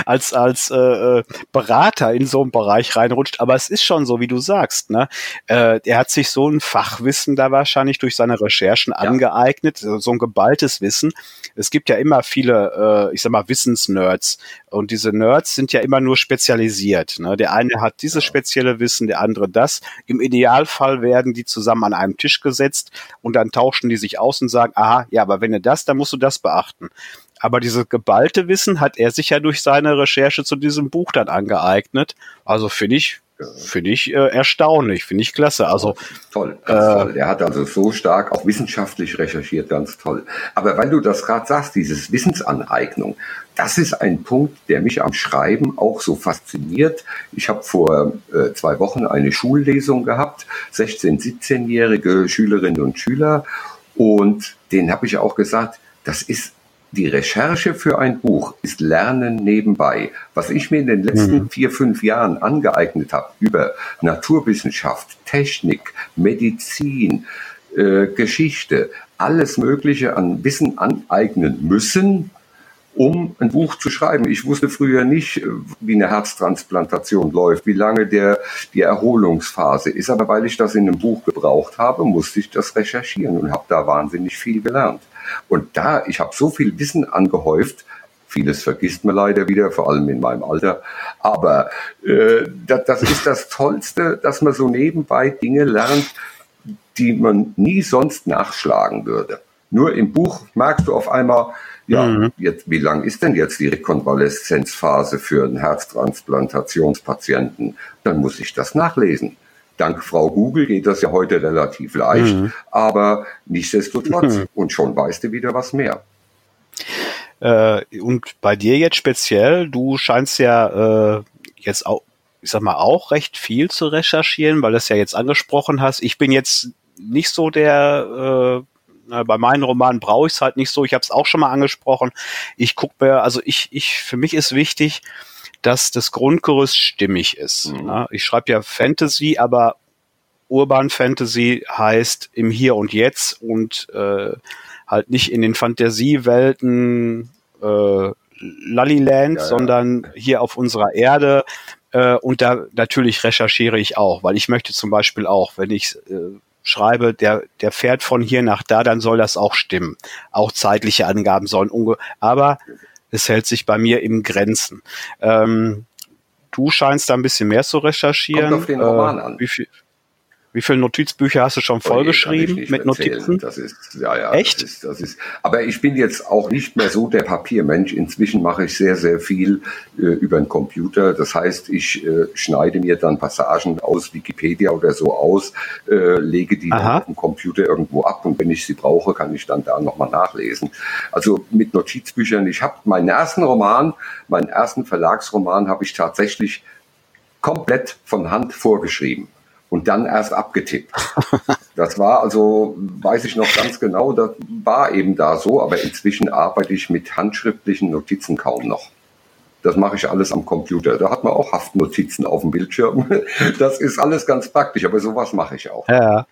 Speaker 1: als als äh, äh, Berater in so einen Bereich reinrutscht. Aber es ist schon so, wie du sagst. Ne? Äh, er hat sich so ein Fachwissen da wahrscheinlich durch seine Recherchen ja. angeeignet, so ein geballtes Wissen. Es gibt ja immer viele, äh, ich sag mal, Wissensnerds. Und diese Nerds sind ja immer nur spezialisiert. Ne? Der eine hat dieses spezielle Wissen, der andere das. Im Idealfall werden die zusammen an einem Tisch gesetzt und dann tauschen die sich aus und sagen, aha, ja, aber wenn du das, dann musst du das beachten. Aber dieses geballte Wissen hat er sich ja durch seine Recherche zu diesem Buch dann angeeignet. Also finde ich, finde ich äh, erstaunlich, finde ich klasse. Also
Speaker 2: toll, ganz äh, toll. Er hat also so stark auch wissenschaftlich recherchiert, ganz toll. Aber weil du das gerade sagst, dieses Wissensaneignung, das ist ein Punkt, der mich am Schreiben auch so fasziniert. Ich habe vor äh, zwei Wochen eine Schullesung gehabt, 16, 17-jährige Schülerinnen und Schüler und den habe ich auch gesagt, das ist die Recherche für ein Buch ist Lernen nebenbei. Was ich mir in den letzten mhm. vier, fünf Jahren angeeignet habe über Naturwissenschaft, Technik, Medizin, äh, Geschichte, alles Mögliche an Wissen aneignen müssen, um ein Buch zu schreiben. Ich wusste früher nicht, äh, wie eine Herztransplantation läuft, wie lange der, die Erholungsphase ist. Aber weil ich das in einem Buch gebraucht habe, musste ich das recherchieren und habe da wahnsinnig viel gelernt. Und da, ich habe so viel Wissen angehäuft, vieles vergisst man leider wieder, vor allem in meinem Alter. Aber äh, das, das ist das Tollste, dass man so nebenbei Dinge lernt, die man nie sonst nachschlagen würde. Nur im Buch merkst du auf einmal, ja, mhm. jetzt, wie lang ist denn jetzt die Rekonvaleszenzphase für einen Herztransplantationspatienten? Dann muss ich das nachlesen. Dank Frau Google geht das ja heute relativ leicht, mhm. aber nichtsdestotrotz. Mhm. Und schon weißt du wieder was mehr.
Speaker 1: Äh, und bei dir jetzt speziell, du scheinst ja äh, jetzt auch, ich sag mal, auch recht viel zu recherchieren, weil du es ja jetzt angesprochen hast. Ich bin jetzt nicht so der äh, bei meinen Romanen brauche ich es halt nicht so. Ich habe es auch schon mal angesprochen. Ich gucke mir, also ich, ich, für mich ist wichtig, dass das Grundgerüst stimmig ist. Mhm. Ne? Ich schreibe ja Fantasy, aber Urban Fantasy heißt im Hier und Jetzt und äh, halt nicht in den Fantasiewelten äh, Lullyland, ja, ja. sondern hier auf unserer Erde. Äh, und da natürlich recherchiere ich auch, weil ich möchte zum Beispiel auch, wenn ich äh, schreibe, der, der fährt von hier nach da, dann soll das auch stimmen. Auch zeitliche Angaben sollen unge aber es hält sich bei mir im Grenzen. Ähm, du scheinst da ein bisschen mehr zu recherchieren. Kommt
Speaker 2: auf den Roman äh, an.
Speaker 1: Wie viel? Wie viele Notizbücher hast du schon vollgeschrieben
Speaker 2: oh, mit Notizen? Das ist, ja, ja. Echt? Das ist, das ist, aber ich bin jetzt auch nicht mehr so der Papiermensch. Inzwischen mache ich sehr, sehr viel äh, über den Computer. Das heißt, ich äh, schneide mir dann Passagen aus Wikipedia oder so aus, äh, lege die auf dem Computer irgendwo ab und wenn ich sie brauche, kann ich dann da nochmal nachlesen. Also mit Notizbüchern. Ich habe meinen ersten Roman, meinen ersten Verlagsroman habe ich tatsächlich komplett von Hand vorgeschrieben und dann erst abgetippt. Das war also, weiß ich noch ganz genau, das war eben da so, aber inzwischen arbeite ich mit handschriftlichen Notizen kaum noch. Das mache ich alles am Computer. Da hat man auch Haftnotizen auf dem Bildschirm. Das ist alles ganz praktisch, aber sowas mache ich auch.
Speaker 1: Ja.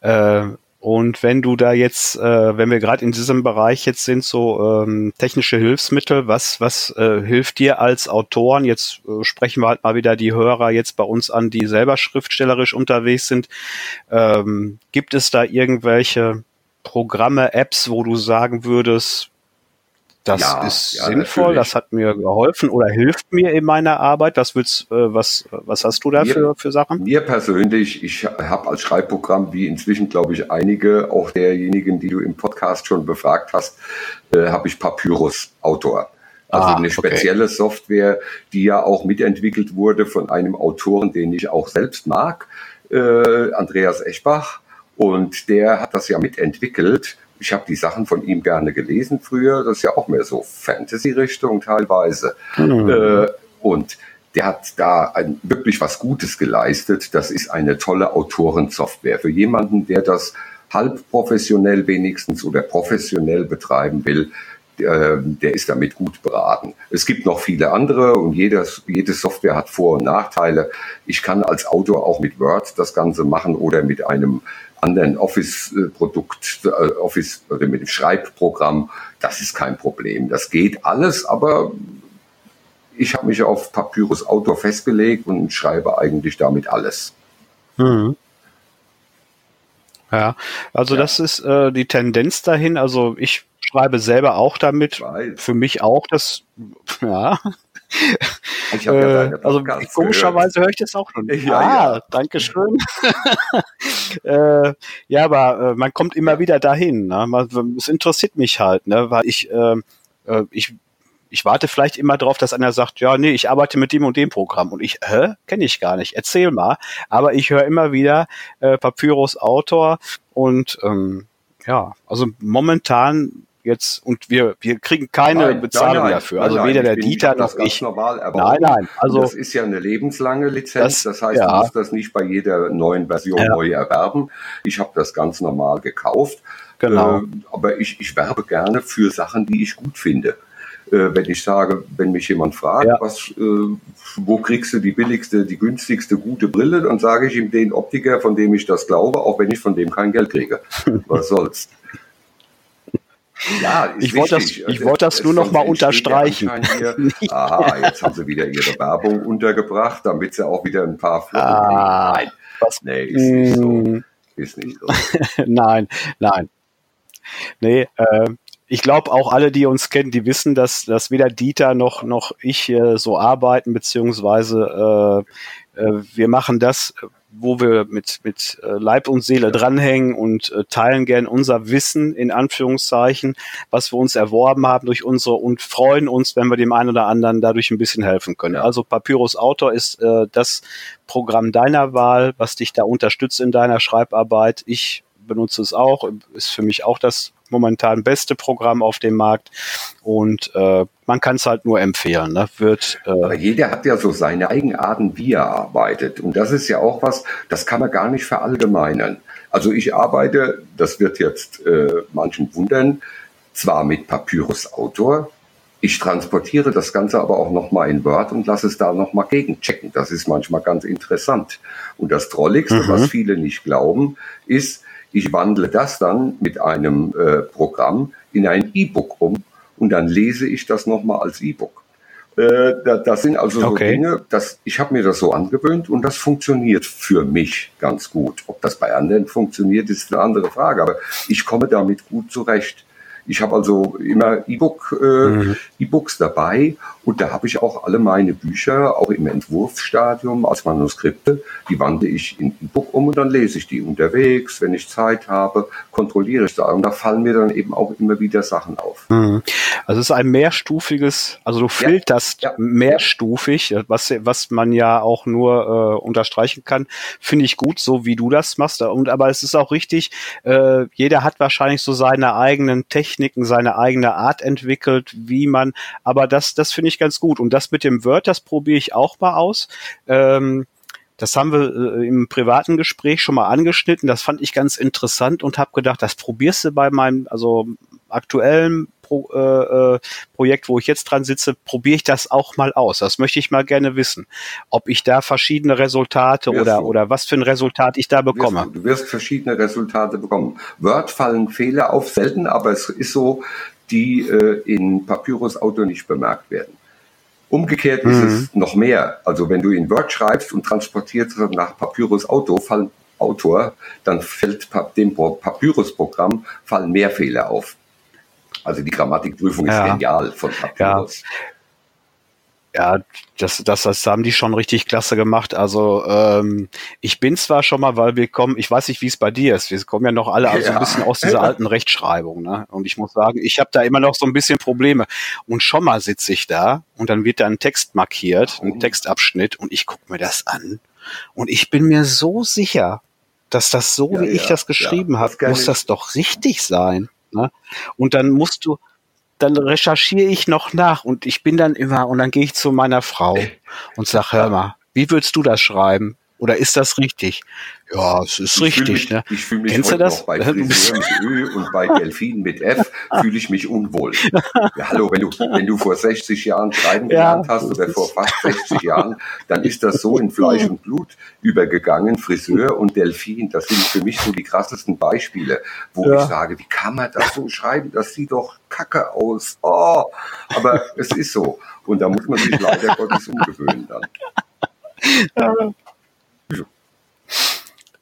Speaker 1: Äh, und wenn du da jetzt, äh, wenn wir gerade in diesem Bereich jetzt sind, so ähm, technische Hilfsmittel, was, was äh, hilft dir als Autoren? Jetzt äh, sprechen wir halt mal wieder die Hörer jetzt bei uns an, die selber schriftstellerisch unterwegs sind. Ähm, gibt es da irgendwelche Programme, Apps, wo du sagen würdest, das ja, ist ja, sinnvoll, natürlich. das hat mir geholfen oder hilft mir in meiner Arbeit. Was willst, äh, was, was hast du da mir, für, für Sachen?
Speaker 2: Mir persönlich, ich habe als Schreibprogramm, wie inzwischen glaube ich einige, auch derjenigen, die du im Podcast schon befragt hast, äh, habe ich Papyrus Autor. Also ah, eine spezielle okay. Software, die ja auch mitentwickelt wurde von einem Autoren, den ich auch selbst mag, äh, Andreas Eschbach. Und der hat das ja mitentwickelt ich habe die Sachen von ihm gerne gelesen früher. Das ist ja auch mehr so Fantasy-Richtung teilweise. Mhm. Äh, und der hat da ein, wirklich was Gutes geleistet. Das ist eine tolle Autorensoftware. Für jemanden, der das halb professionell wenigstens oder professionell betreiben will, der, der ist damit gut beraten. Es gibt noch viele andere und jedes, jede Software hat Vor- und Nachteile. Ich kann als Autor auch mit Word das Ganze machen oder mit einem anderen Office-Produkt, äh, Office oder mit dem Schreibprogramm, das ist kein Problem. Das geht alles, aber ich habe mich auf Papyrus Auto festgelegt und schreibe eigentlich damit alles. Mhm.
Speaker 1: Ja, also ja. das ist äh, die Tendenz dahin. Also ich schreibe selber auch damit. Für mich auch das, ja, ich ja äh, also komischerweise höre ich das auch noch nicht. Ja, ah, ja. danke schön. äh, ja, aber äh, man kommt immer wieder dahin. Ne? Es interessiert mich halt, ne? weil ich, ähm, äh, ich ich warte vielleicht immer darauf, dass einer sagt, ja, nee, ich arbeite mit dem und dem Programm. Und ich, hä, kenne ich gar nicht, erzähl mal. Aber ich höre immer wieder äh, Papyrus Autor und ähm, ja, also momentan jetzt und wir wir kriegen keine nein, Bezahlung nein, dafür. Also nein, weder der Dieter noch ich.
Speaker 2: Normal nein, nein. Also das ist ja eine lebenslange Lizenz. Das, das heißt, ja. du musst das nicht bei jeder neuen Version ja. neu erwerben. Ich habe das ganz normal gekauft. Genau. Äh, aber ich, ich werbe gerne für Sachen, die ich gut finde. Äh, wenn ich sage, wenn mich jemand fragt, ja. was, äh, wo kriegst du die billigste, die günstigste, gute Brille, dann sage ich ihm den Optiker, von dem ich das glaube, auch wenn ich von dem kein Geld kriege. was soll's.
Speaker 1: Ja, ich wollte das, ich wollte das nur noch mal unterstreichen.
Speaker 2: aha, jetzt haben sie wieder ihre Werbung untergebracht, damit sie auch wieder ein paar Flocken ah, Nein, was, nee, ist nicht so. Mm. Ist nicht so.
Speaker 1: nein, nein. Nee, äh, ich glaube auch alle, die uns kennen, die wissen, dass, dass weder Dieter noch, noch ich äh, so arbeiten, beziehungsweise äh, äh, wir machen das, wo wir mit, mit äh, Leib und Seele dranhängen und äh, teilen gern unser Wissen in Anführungszeichen, was wir uns erworben haben durch unsere und freuen uns, wenn wir dem einen oder anderen dadurch ein bisschen helfen können. Also Papyrus Autor ist äh, das Programm deiner Wahl, was dich da unterstützt in deiner Schreibarbeit. Ich benutze es auch, ist für mich auch das momentan beste Programm auf dem Markt und äh, man kann es halt nur empfehlen. Ne? Wird,
Speaker 2: äh Aber jeder hat ja so seine Eigenarten, wie er arbeitet und das ist ja auch was, das kann man gar nicht verallgemeinern. Also ich arbeite, das wird jetzt äh, manchen wundern, zwar mit Papyrus Autor, ich transportiere das Ganze aber auch nochmal in Word und lasse es da nochmal gegenchecken. Das ist manchmal ganz interessant. Und das Trolligste, mhm. was viele nicht glauben, ist, ich wandle das dann mit einem äh, Programm in ein E-Book um und dann lese ich das nochmal als E-Book. Äh, da, das sind also so okay. Dinge, dass ich habe mir das so angewöhnt und das funktioniert für mich ganz gut. Ob das bei anderen funktioniert, ist eine andere Frage, aber ich komme damit gut zurecht. Ich habe also immer E-Book, äh, mhm. E-Books dabei und da habe ich auch alle meine Bücher, auch im Entwurfsstadium als Manuskripte, die wandle ich in E-Book um und dann lese ich die unterwegs, wenn ich Zeit habe, kontrolliere ich da und da fallen mir dann eben auch immer wieder Sachen auf.
Speaker 1: Mhm. Also es ist ein mehrstufiges, also du filterst ja, ja, mehrstufig, was, was man ja auch nur äh, unterstreichen kann, finde ich gut, so wie du das machst. Und aber es ist auch richtig, äh, jeder hat wahrscheinlich so seine eigenen Techniken, seine eigene Art entwickelt, wie man, aber das, das finde ich ganz gut. Und das mit dem Word, das probiere ich auch mal aus. Ähm, das haben wir äh, im privaten Gespräch schon mal angeschnitten. Das fand ich ganz interessant und habe gedacht, das probierst du bei meinem, also aktuellen Pro, äh, äh, Projekt, wo ich jetzt dran sitze, probiere ich das auch mal aus. Das möchte ich mal gerne wissen, ob ich da verschiedene Resultate oder, oder was für ein Resultat ich da bekomme.
Speaker 2: Wirst du, du wirst verschiedene Resultate bekommen. Word fallen Fehler auf, selten, aber es ist so, die äh, in Papyrus Auto nicht bemerkt werden. Umgekehrt mhm. ist es noch mehr. Also wenn du in Word schreibst und transportierst nach Papyrus Auto, fallen Autor, dann fällt dem Papyrus-Programm fallen mehr Fehler auf. Also die Grammatikprüfung ja. ist genial von Papyrus.
Speaker 1: Ja. Ja, das, das, das haben die schon richtig klasse gemacht. Also ähm, ich bin zwar schon mal, weil wir kommen, ich weiß nicht, wie es bei dir ist. Wir kommen ja noch alle also ja. ein bisschen aus dieser alten Rechtschreibung. Ne? Und ich muss sagen, ich habe da immer noch so ein bisschen Probleme. Und schon mal sitze ich da und dann wird da ein Text markiert, ein oh. Textabschnitt, und ich gucke mir das an. Und ich bin mir so sicher, dass das so, ja, wie ja, ich das geschrieben ja, habe, muss das doch richtig sein. Ne? Und dann musst du, dann recherchiere ich noch nach und ich bin dann immer, und dann gehe ich zu meiner Frau und sage, hör mal, wie würdest du das schreiben? Oder ist das richtig? Ja, es ist ich richtig.
Speaker 2: Mich,
Speaker 1: ne?
Speaker 2: Ich fühle mich Kennst du das? bei Friseur mit Ö und bei Delfin mit F fühle ich mich unwohl. Ja, hallo, wenn du, wenn du vor 60 Jahren schreiben gelernt ja. hast oder vor fast 60 Jahren, dann ist das so in Fleisch und Blut übergegangen. Friseur und Delfin, das sind für mich so die krassesten Beispiele, wo ja. ich sage, wie kann man das so schreiben? Das sieht doch kacke aus. Oh, aber es ist so. Und da muss man sich leider Gottes umgewöhnen dann. Ja.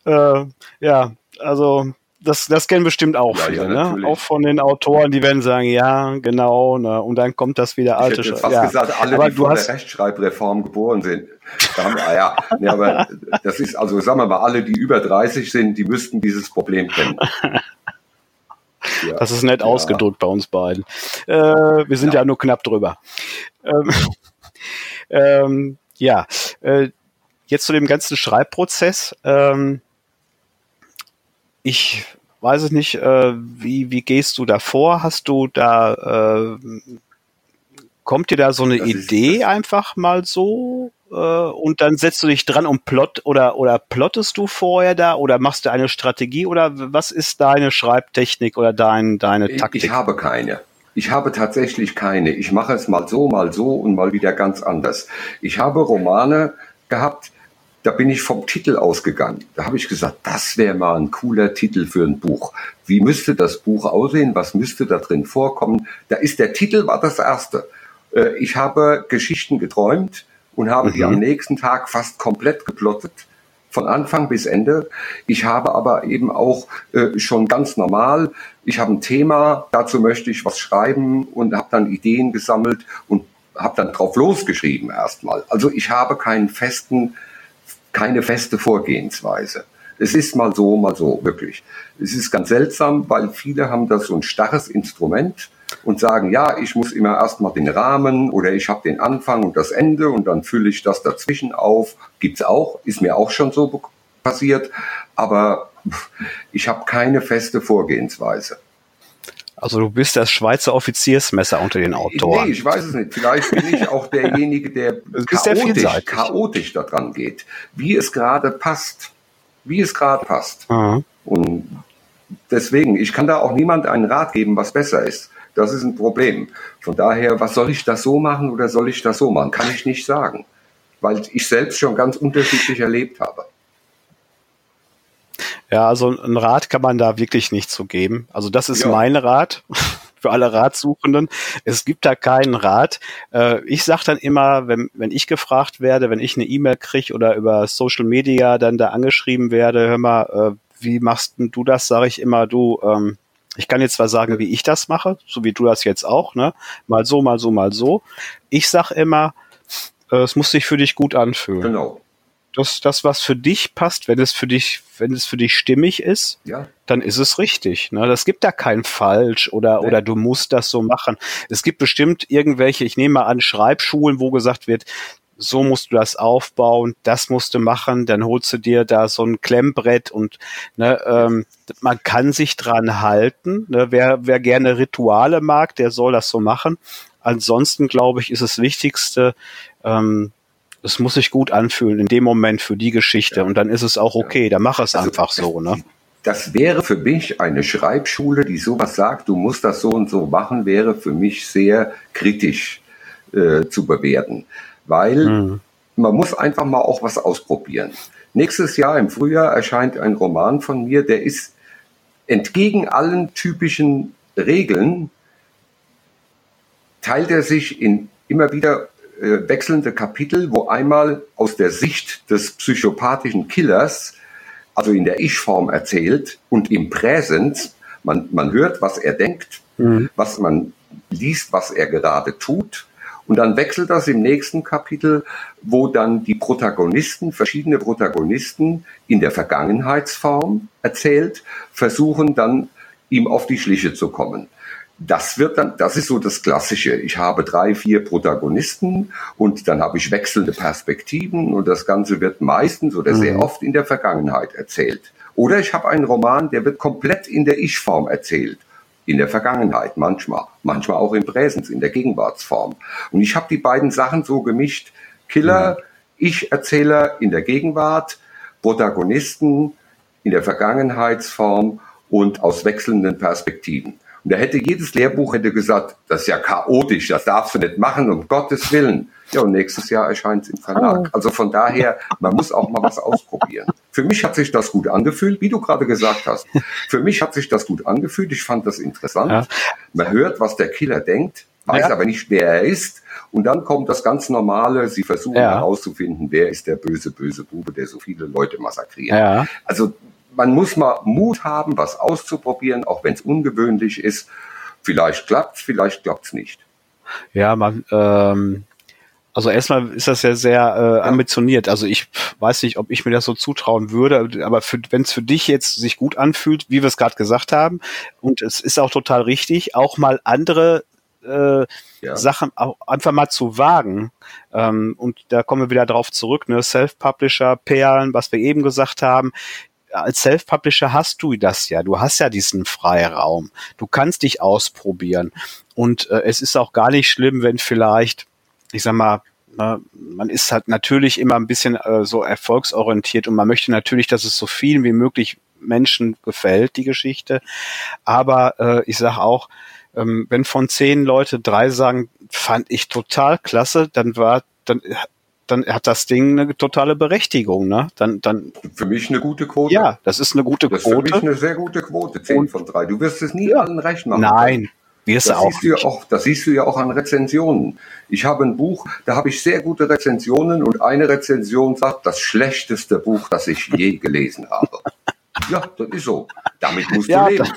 Speaker 1: Äh, ja, also das, das kennen bestimmt auch ja, viele, ja, ne? Auch von den Autoren, die werden sagen, ja, genau, ne? und dann kommt das wieder alte.
Speaker 2: Ich hätte fast ja. gesagt, alle, aber die von der Rechtschreibreform geboren sind. Haben, ah, ja, nee, aber das ist, also sagen wir mal, alle, die über 30 sind, die müssten dieses Problem kennen.
Speaker 1: Das ist nett ausgedrückt bei uns beiden. Äh, wir sind ja. ja nur knapp drüber. Ähm, ähm, ja, äh, jetzt zu dem ganzen Schreibprozess. Ähm, ich weiß es nicht, äh, wie, wie gehst du da vor? Hast du da, äh, kommt dir da so eine das Idee einfach mal so äh, und dann setzt du dich dran und plot oder, oder plottest du vorher da oder machst du eine Strategie oder was ist deine Schreibtechnik oder dein, deine Taktik?
Speaker 2: Ich, ich habe keine. Ich habe tatsächlich keine. Ich mache es mal so, mal so und mal wieder ganz anders. Ich habe Romane gehabt, da bin ich vom Titel ausgegangen. Da habe ich gesagt, das wäre mal ein cooler Titel für ein Buch. Wie müsste das Buch aussehen? Was müsste da drin vorkommen? Da ist der Titel war das erste. Äh, ich habe Geschichten geträumt und habe mhm. die am nächsten Tag fast komplett geplottet von Anfang bis Ende. Ich habe aber eben auch äh, schon ganz normal, ich habe ein Thema, dazu möchte ich was schreiben und habe dann Ideen gesammelt und habe dann drauf losgeschrieben erstmal. Also ich habe keinen festen keine feste Vorgehensweise. Es ist mal so, mal so, wirklich. Es ist ganz seltsam, weil viele haben da so ein starres Instrument und sagen, ja, ich muss immer erstmal den Rahmen oder ich habe den Anfang und das Ende und dann fülle ich das dazwischen auf. Gibt's auch, ist mir auch schon so passiert, aber ich habe keine feste Vorgehensweise.
Speaker 1: Also du bist das Schweizer Offiziersmesser unter den Autoren.
Speaker 2: Nee, ich weiß es nicht. Vielleicht bin ich auch derjenige, der chaotisch, chaotisch daran geht. Wie es gerade passt. Wie es gerade passt. Mhm. Und deswegen, ich kann da auch niemand einen Rat geben, was besser ist. Das ist ein Problem. Von daher, was soll ich das so machen oder soll ich das so machen? Kann ich nicht sagen. Weil ich selbst schon ganz unterschiedlich erlebt habe.
Speaker 1: Ja, also ein Rat kann man da wirklich nicht zu geben. Also das ist ja. mein Rat für alle Ratsuchenden. Es gibt da keinen Rat. Äh, ich sage dann immer, wenn, wenn ich gefragt werde, wenn ich eine E-Mail kriege oder über Social Media dann da angeschrieben werde, hör mal, äh, wie machst denn du das, sage ich immer, du, ähm, Ich kann jetzt zwar sagen, wie ich das mache, so wie du das jetzt auch, ne? Mal so, mal so, mal so. Ich sag immer, äh, es muss sich für dich gut anfühlen.
Speaker 2: Genau.
Speaker 1: Das, das, was für dich passt, wenn es für dich, wenn es für dich stimmig ist,
Speaker 2: Ja.
Speaker 1: dann ist es richtig. Ne? Das gibt da kein Falsch oder,
Speaker 2: Nee.
Speaker 1: oder du musst das so machen. Es gibt bestimmt irgendwelche, ich nehme mal an, Schreibschulen, wo gesagt wird, so musst du das aufbauen, das musst du machen, dann holst du dir da so ein Klemmbrett und ne, ähm, man kann sich dran halten. Ne? Wer, wer gerne Rituale mag, der soll das so machen. Ansonsten glaube ich, ist das Wichtigste, ähm, es muss sich gut anfühlen in dem Moment für die Geschichte und dann ist es auch okay, dann mach es
Speaker 2: Also,
Speaker 1: einfach so. Ne?
Speaker 2: Das wäre für mich eine Schreibschule, die sowas sagt, du musst das so und so machen, wäre für mich sehr kritisch äh, zu bewerten. Weil
Speaker 1: Mhm.
Speaker 2: man muss einfach mal auch was ausprobieren. Nächstes Jahr im Frühjahr erscheint ein Roman von mir, der ist entgegen allen typischen Regeln, teilt er sich in immer wieder wechselnde Kapitel, wo einmal aus der Sicht des psychopathischen Killers, also in der Ich-Form erzählt und im Präsens, man, man hört, was er denkt, was man liest, was er gerade tut. Und dann wechselt das im nächsten Kapitel, wo dann die Protagonisten, verschiedene Protagonisten in der Vergangenheitsform erzählt, versuchen dann ihm auf die Schliche zu kommen. Das wird dann, das ist so das Klassische. Ich habe drei, vier Protagonisten und dann habe ich wechselnde Perspektiven und das Ganze wird meistens oder sehr oft in der Vergangenheit erzählt. Oder ich habe einen Roman, der wird komplett in der Ich-Form erzählt. In der Vergangenheit manchmal, manchmal auch im Präsens, in der Gegenwartsform. Und ich habe die beiden Sachen so gemischt. Killer, Ich-Erzähler in der Gegenwart, Protagonisten in der Vergangenheitsform und aus wechselnden Perspektiven. Und da hätte jedes Lehrbuch hätte gesagt, das ist ja chaotisch, das darfst du nicht machen, um Gottes Willen. Ja, und nächstes Jahr erscheint es im Verlag. Also von daher, man muss auch mal was ausprobieren. Für mich hat sich das gut angefühlt, wie du gerade gesagt hast. Für mich hat sich das gut angefühlt. Ich fand das interessant.
Speaker 1: Ja.
Speaker 2: Man hört, was der Killer denkt, weiß
Speaker 1: Ja.
Speaker 2: aber nicht, wer er ist. Und dann kommt das ganz Normale. Sie versuchen
Speaker 1: Ja.
Speaker 2: herauszufinden, wer ist der böse, böse Bube, der so viele Leute massakriert.
Speaker 1: Ja.
Speaker 2: Also man muss mal Mut haben, was auszuprobieren, auch wenn es ungewöhnlich ist. Vielleicht klappt's, vielleicht klappt's nicht.
Speaker 1: Ja, man, ähm, also erstmal ist das ja sehr äh, ambitioniert. Also ich weiß nicht, ob ich mir das so zutrauen würde, aber wenn es für dich jetzt sich gut anfühlt, wie wir es gerade gesagt haben, und es ist auch total richtig, auch mal andere äh,
Speaker 2: Ja.
Speaker 1: Sachen auch einfach mal zu wagen. Ähm, und da kommen wir wieder drauf zurück, ne? Self-Publisher, Perlen, was wir eben gesagt haben. Als Self-Publisher hast du das ja. Du hast ja diesen Freiraum. Du kannst dich ausprobieren. Und äh, es ist auch gar nicht schlimm, wenn vielleicht, ich sag mal, ne, man ist halt natürlich immer ein bisschen äh, so erfolgsorientiert und man möchte natürlich, dass es so vielen wie möglich Menschen gefällt, die Geschichte. Aber äh, ich sage auch, ähm, wenn von zehn Leute drei sagen, fand ich total klasse, dann war, dann, dann hat das Ding eine totale Berechtigung, ne? Dann, dann,
Speaker 2: Für mich eine gute Quote.
Speaker 1: ja, das ist eine gute
Speaker 2: Das ist für mich eine sehr gute Quote, 10
Speaker 1: Und-
Speaker 2: von 3. Du wirst es nie
Speaker 1: Ja.
Speaker 2: allen recht machen.
Speaker 1: Nein, wirst du
Speaker 2: Das
Speaker 1: auch.
Speaker 2: siehst, du ja auch, das siehst du ja auch an Rezensionen. Ich habe ein Buch, da habe ich sehr gute Rezensionen und eine Rezension sagt, das schlechteste Buch, das ich je gelesen habe. Ja, das ist so. Damit musst
Speaker 1: Ja,
Speaker 2: du leben.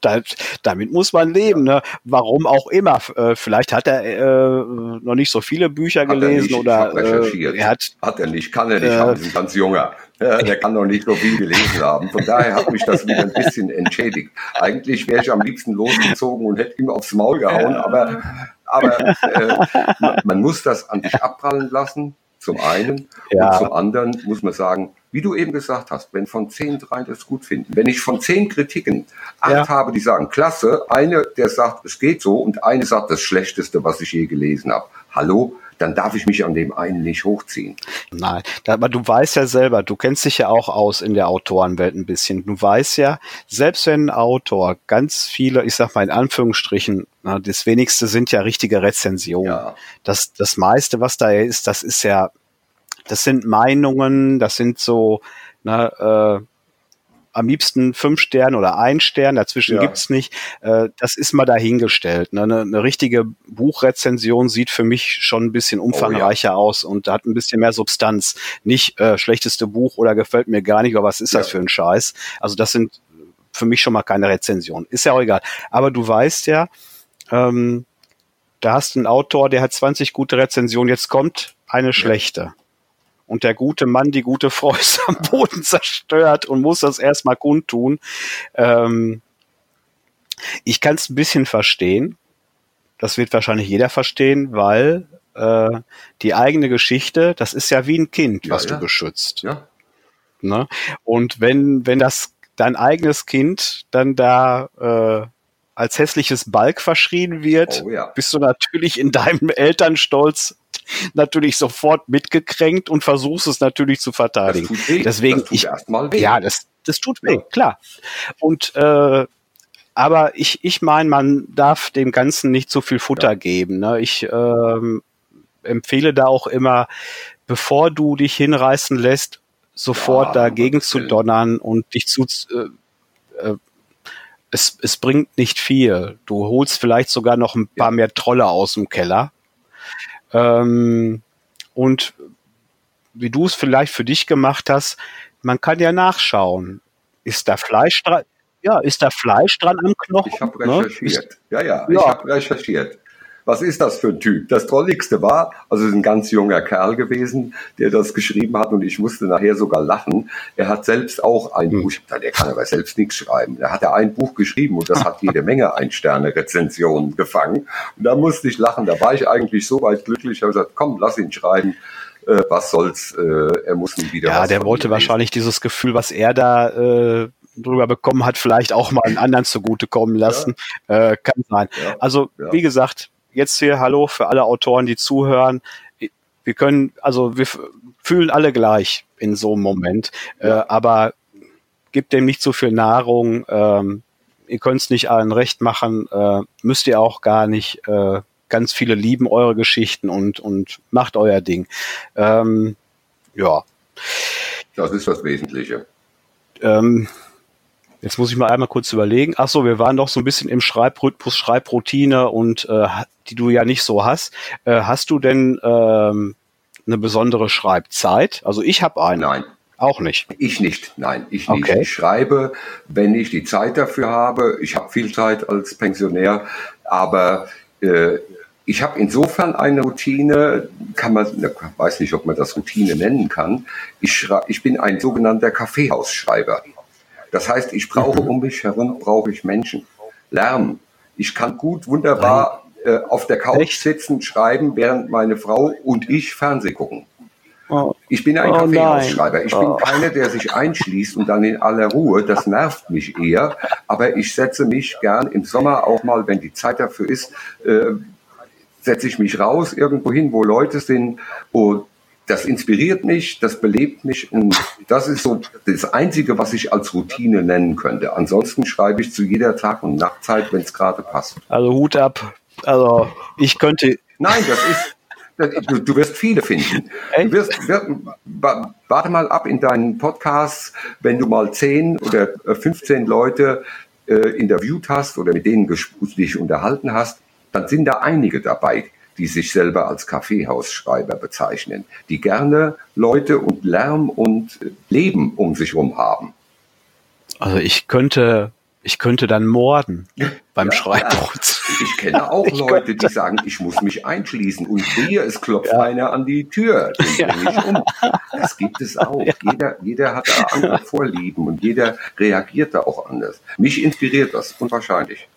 Speaker 1: Da, damit muss man leben, ne? Warum auch immer. Äh, vielleicht hat er äh, noch nicht so viele Bücher
Speaker 2: Hat er
Speaker 1: gelesen
Speaker 2: ich
Speaker 1: oder äh, er hat
Speaker 2: Hat er nicht, kann er nicht,
Speaker 1: Äh,
Speaker 2: haben, ist ein ganz junger. Ja, der kann noch nicht so viel gelesen haben. Von daher hat mich das wieder ein bisschen entschädigt. Eigentlich wäre ich am liebsten losgezogen und hätte ihm aufs Maul gehauen, aber, aber äh, man, man muss das an dich abprallen lassen, zum einen.
Speaker 1: Ja.
Speaker 2: Und zum anderen muss man sagen, wie du eben gesagt hast, wenn von zehn drei das gut finden, wenn ich von zehn Kritiken acht
Speaker 1: Ja.
Speaker 2: habe, die sagen, klasse, eine, der sagt, es geht so, und eine sagt, das Schlechteste, was ich je gelesen habe. Hallo, dann darf ich mich an dem einen nicht hochziehen.
Speaker 1: Nein, aber du weißt ja selber, du kennst dich ja auch aus in der Autorenwelt ein bisschen. Du weißt ja, selbst wenn ein Autor ganz viele, ich sag mal in Anführungsstrichen, das wenigste sind ja richtige Rezensionen.
Speaker 2: Ja.
Speaker 1: Das, das meiste, was da ist, das ist ja, das sind Meinungen, das sind so, na, äh, am liebsten fünf Sterne oder ein Stern, dazwischen
Speaker 2: Ja.
Speaker 1: gibt's nicht. Äh, das ist mal dahingestellt. Ne? Eine, eine richtige Buchrezension sieht für mich schon ein bisschen umfangreicher aus und hat ein bisschen mehr Substanz. Nicht äh, schlechteste Buch oder gefällt mir gar nicht, aber was ist das
Speaker 2: Ja.
Speaker 1: für ein Scheiß? Also das sind für mich schon mal keine Rezension. Ist ja auch egal. Aber du weißt ja, ähm, da hast du einen Autor, der hat 20 gute Rezensionen, jetzt kommt eine schlechte. Und der gute Mann, die gute Frau ist am Boden zerstört und muss das erstmal kundtun. Ähm, ich kann es ein bisschen verstehen. Das wird wahrscheinlich jeder verstehen, weil äh, die eigene Geschichte, das ist ja wie ein Kind, was ja, du beschützt. Ja. Ne? Und wenn, wenn das dein eigenes Kind dann da äh, als hässliches Balk verschrien wird, oh, ja. bist du natürlich in deinem Elternstolz natürlich sofort mitgekränkt und versuchst es natürlich zu verteidigen. Das tut weh. Deswegen ich weh. ja, das das tut weh, ja. klar. Und äh, aber ich ich meine, man darf dem Ganzen nicht zu viel Futter ja. geben. Ne? Ich ähm, empfehle da auch immer, bevor du dich hinreißen lässt, sofort ja, dagegen zu donnern und dich zu äh, äh, es, es bringt nicht viel. Du holst vielleicht sogar noch ein paar mehr Trolle aus dem Keller. Ähm, und wie du es vielleicht für dich gemacht hast, man kann ja nachschauen. Ist da Fleisch dran? Ja, ist da Fleisch dran am Knochen?
Speaker 2: Ich habe ne? recherchiert. Ne? Ja, ja, ja, ich habe recherchiert was ist das für ein Typ? Das Trolligste war, also es ist ein ganz junger Kerl gewesen, der das geschrieben hat und ich musste nachher sogar lachen. Er hat selbst auch ein hm. Buch, der kann aber selbst nichts schreiben. Er hat ja ein Buch geschrieben und das hat jede Menge Ein-Sterne-Rezensionen gefangen. Und da musste ich lachen. Da war ich eigentlich so weit glücklich, ich habe gesagt, komm, lass ihn schreiben äh, was soll's, äh, er muss nie wieder.
Speaker 1: Ja, der wollte wahrscheinlich dieses Gefühl, was er da äh, drüber bekommen hat, vielleicht auch mal einen anderen zugutekommen lassen. Ja. Äh, kann sein. Ja. Also, ja. wie gesagt, jetzt hier Hallo für alle Autoren, die zuhören. Wir können, also wir fühlen alle gleich in so einem Moment, äh, aber gibt dem nicht so viel Nahrung. Ähm, ihr könnt es nicht allen recht machen, äh, müsst ihr auch gar nicht. Äh, ganz viele lieben eure Geschichten und, und macht euer Ding. Ähm, ja.
Speaker 2: Das ist das Wesentliche.
Speaker 1: Ähm, Jetzt muss ich mal einmal kurz überlegen. Ach so, wir waren doch so ein bisschen im Schreibrhythmus, Schreibroutine und äh, die du ja nicht so hast. Äh, hast du denn ähm, eine besondere Schreibzeit? Also ich habe eine.
Speaker 2: Nein.
Speaker 1: Auch nicht.
Speaker 2: Ich nicht, nein, ich nicht. Okay. Ich schreibe, wenn ich die Zeit dafür habe. Ich habe viel Zeit als Pensionär, aber äh, ich habe insofern eine Routine, kann man, weiß nicht, ob man das Routine nennen kann. Ich, ich bin ein sogenannter Kaffeehausschreiber. Das heißt, ich brauche mhm. um mich herum brauche ich Menschen. Lärm. Ich kann gut wunderbar äh, auf der Couch Echt? sitzen, schreiben, während meine Frau und ich Fernseh gucken. Oh. Ich bin ein oh, Kaffeehausschreiber. Ich oh. bin keiner, der sich einschließt und dann in aller Ruhe. Das nervt mich eher. Aber ich setze mich gern im Sommer auch mal, wenn die Zeit dafür ist, äh, setze ich mich raus irgendwo hin, wo Leute sind, wo das inspiriert mich, das belebt mich und das ist so das Einzige, was ich als Routine nennen könnte. Ansonsten schreibe ich zu jeder Tag- und Nachtzeit, wenn es gerade passt.
Speaker 1: Also Hut ab. Also ich könnte.
Speaker 2: Nein, das ist. Du, du wirst viele finden. Du wirst, wirst, warte mal ab in deinen Podcasts, wenn du mal 10 oder 15 Leute äh, interviewt hast oder mit denen dich unterhalten hast, dann sind da einige dabei, die sich selber als Kaffeehausschreiber bezeichnen, die gerne Leute und Lärm und Leben um sich herum haben.
Speaker 1: Also ich könnte, ich könnte dann morden beim ja, Schreibprozess.
Speaker 2: Ja. Ich kenne auch ich Leute, könnte. die sagen, ich muss mich einschließen und hier, es klopft ja. einer an die Tür, den bringe ich um. Das gibt es auch. Jeder, jeder hat da andere Vorlieben und jeder reagiert da auch anders. Mich inspiriert das unwahrscheinlich.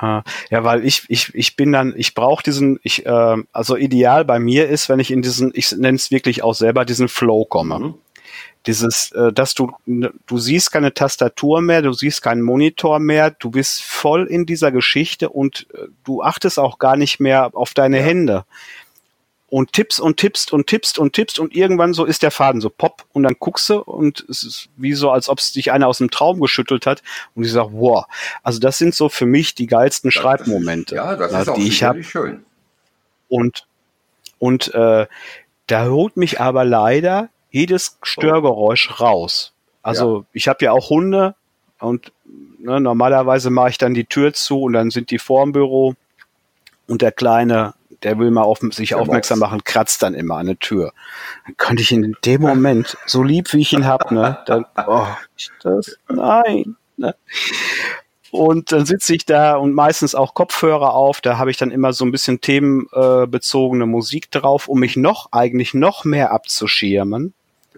Speaker 1: Ah, ja, weil ich, ich, ich bin dann, ich brauche diesen, ich, äh, also ideal bei mir ist, wenn ich in diesen, ich nenne es wirklich auch selber, diesen Flow komme. Mhm. Dieses, äh, dass du, du siehst keine Tastatur mehr, du siehst keinen Monitor mehr, du bist voll in dieser Geschichte und äh, du achtest auch gar nicht mehr auf deine ja. Hände und tippst und tippst und tippst und tippst und irgendwann so ist der Faden so pop und dann guckst du und es ist wie so, als ob es dich einer aus dem Traum geschüttelt hat und ich sag, wow, also das sind so für mich die geilsten Schreibmomente,
Speaker 2: ja, das ist die ich habe. Schön.
Speaker 1: Und und äh, da holt mich aber leider jedes Störgeräusch raus. Also ja. ich habe ja auch Hunde und ne, normalerweise mache ich dann die Tür zu und dann sind die vor dem Büro und der Kleine der will mal auf sich der aufmerksam machen, kratzt dann immer an der Tür. Dann könnte ich in dem Moment, so lieb wie ich ihn hab, ne, dann, oh, das, nein, Ne? Und dann sitze ich da und meistens auch Kopfhörer auf. Da habe ich dann immer so ein bisschen themenbezogene Musik drauf, um mich noch eigentlich noch mehr abzuschirmen.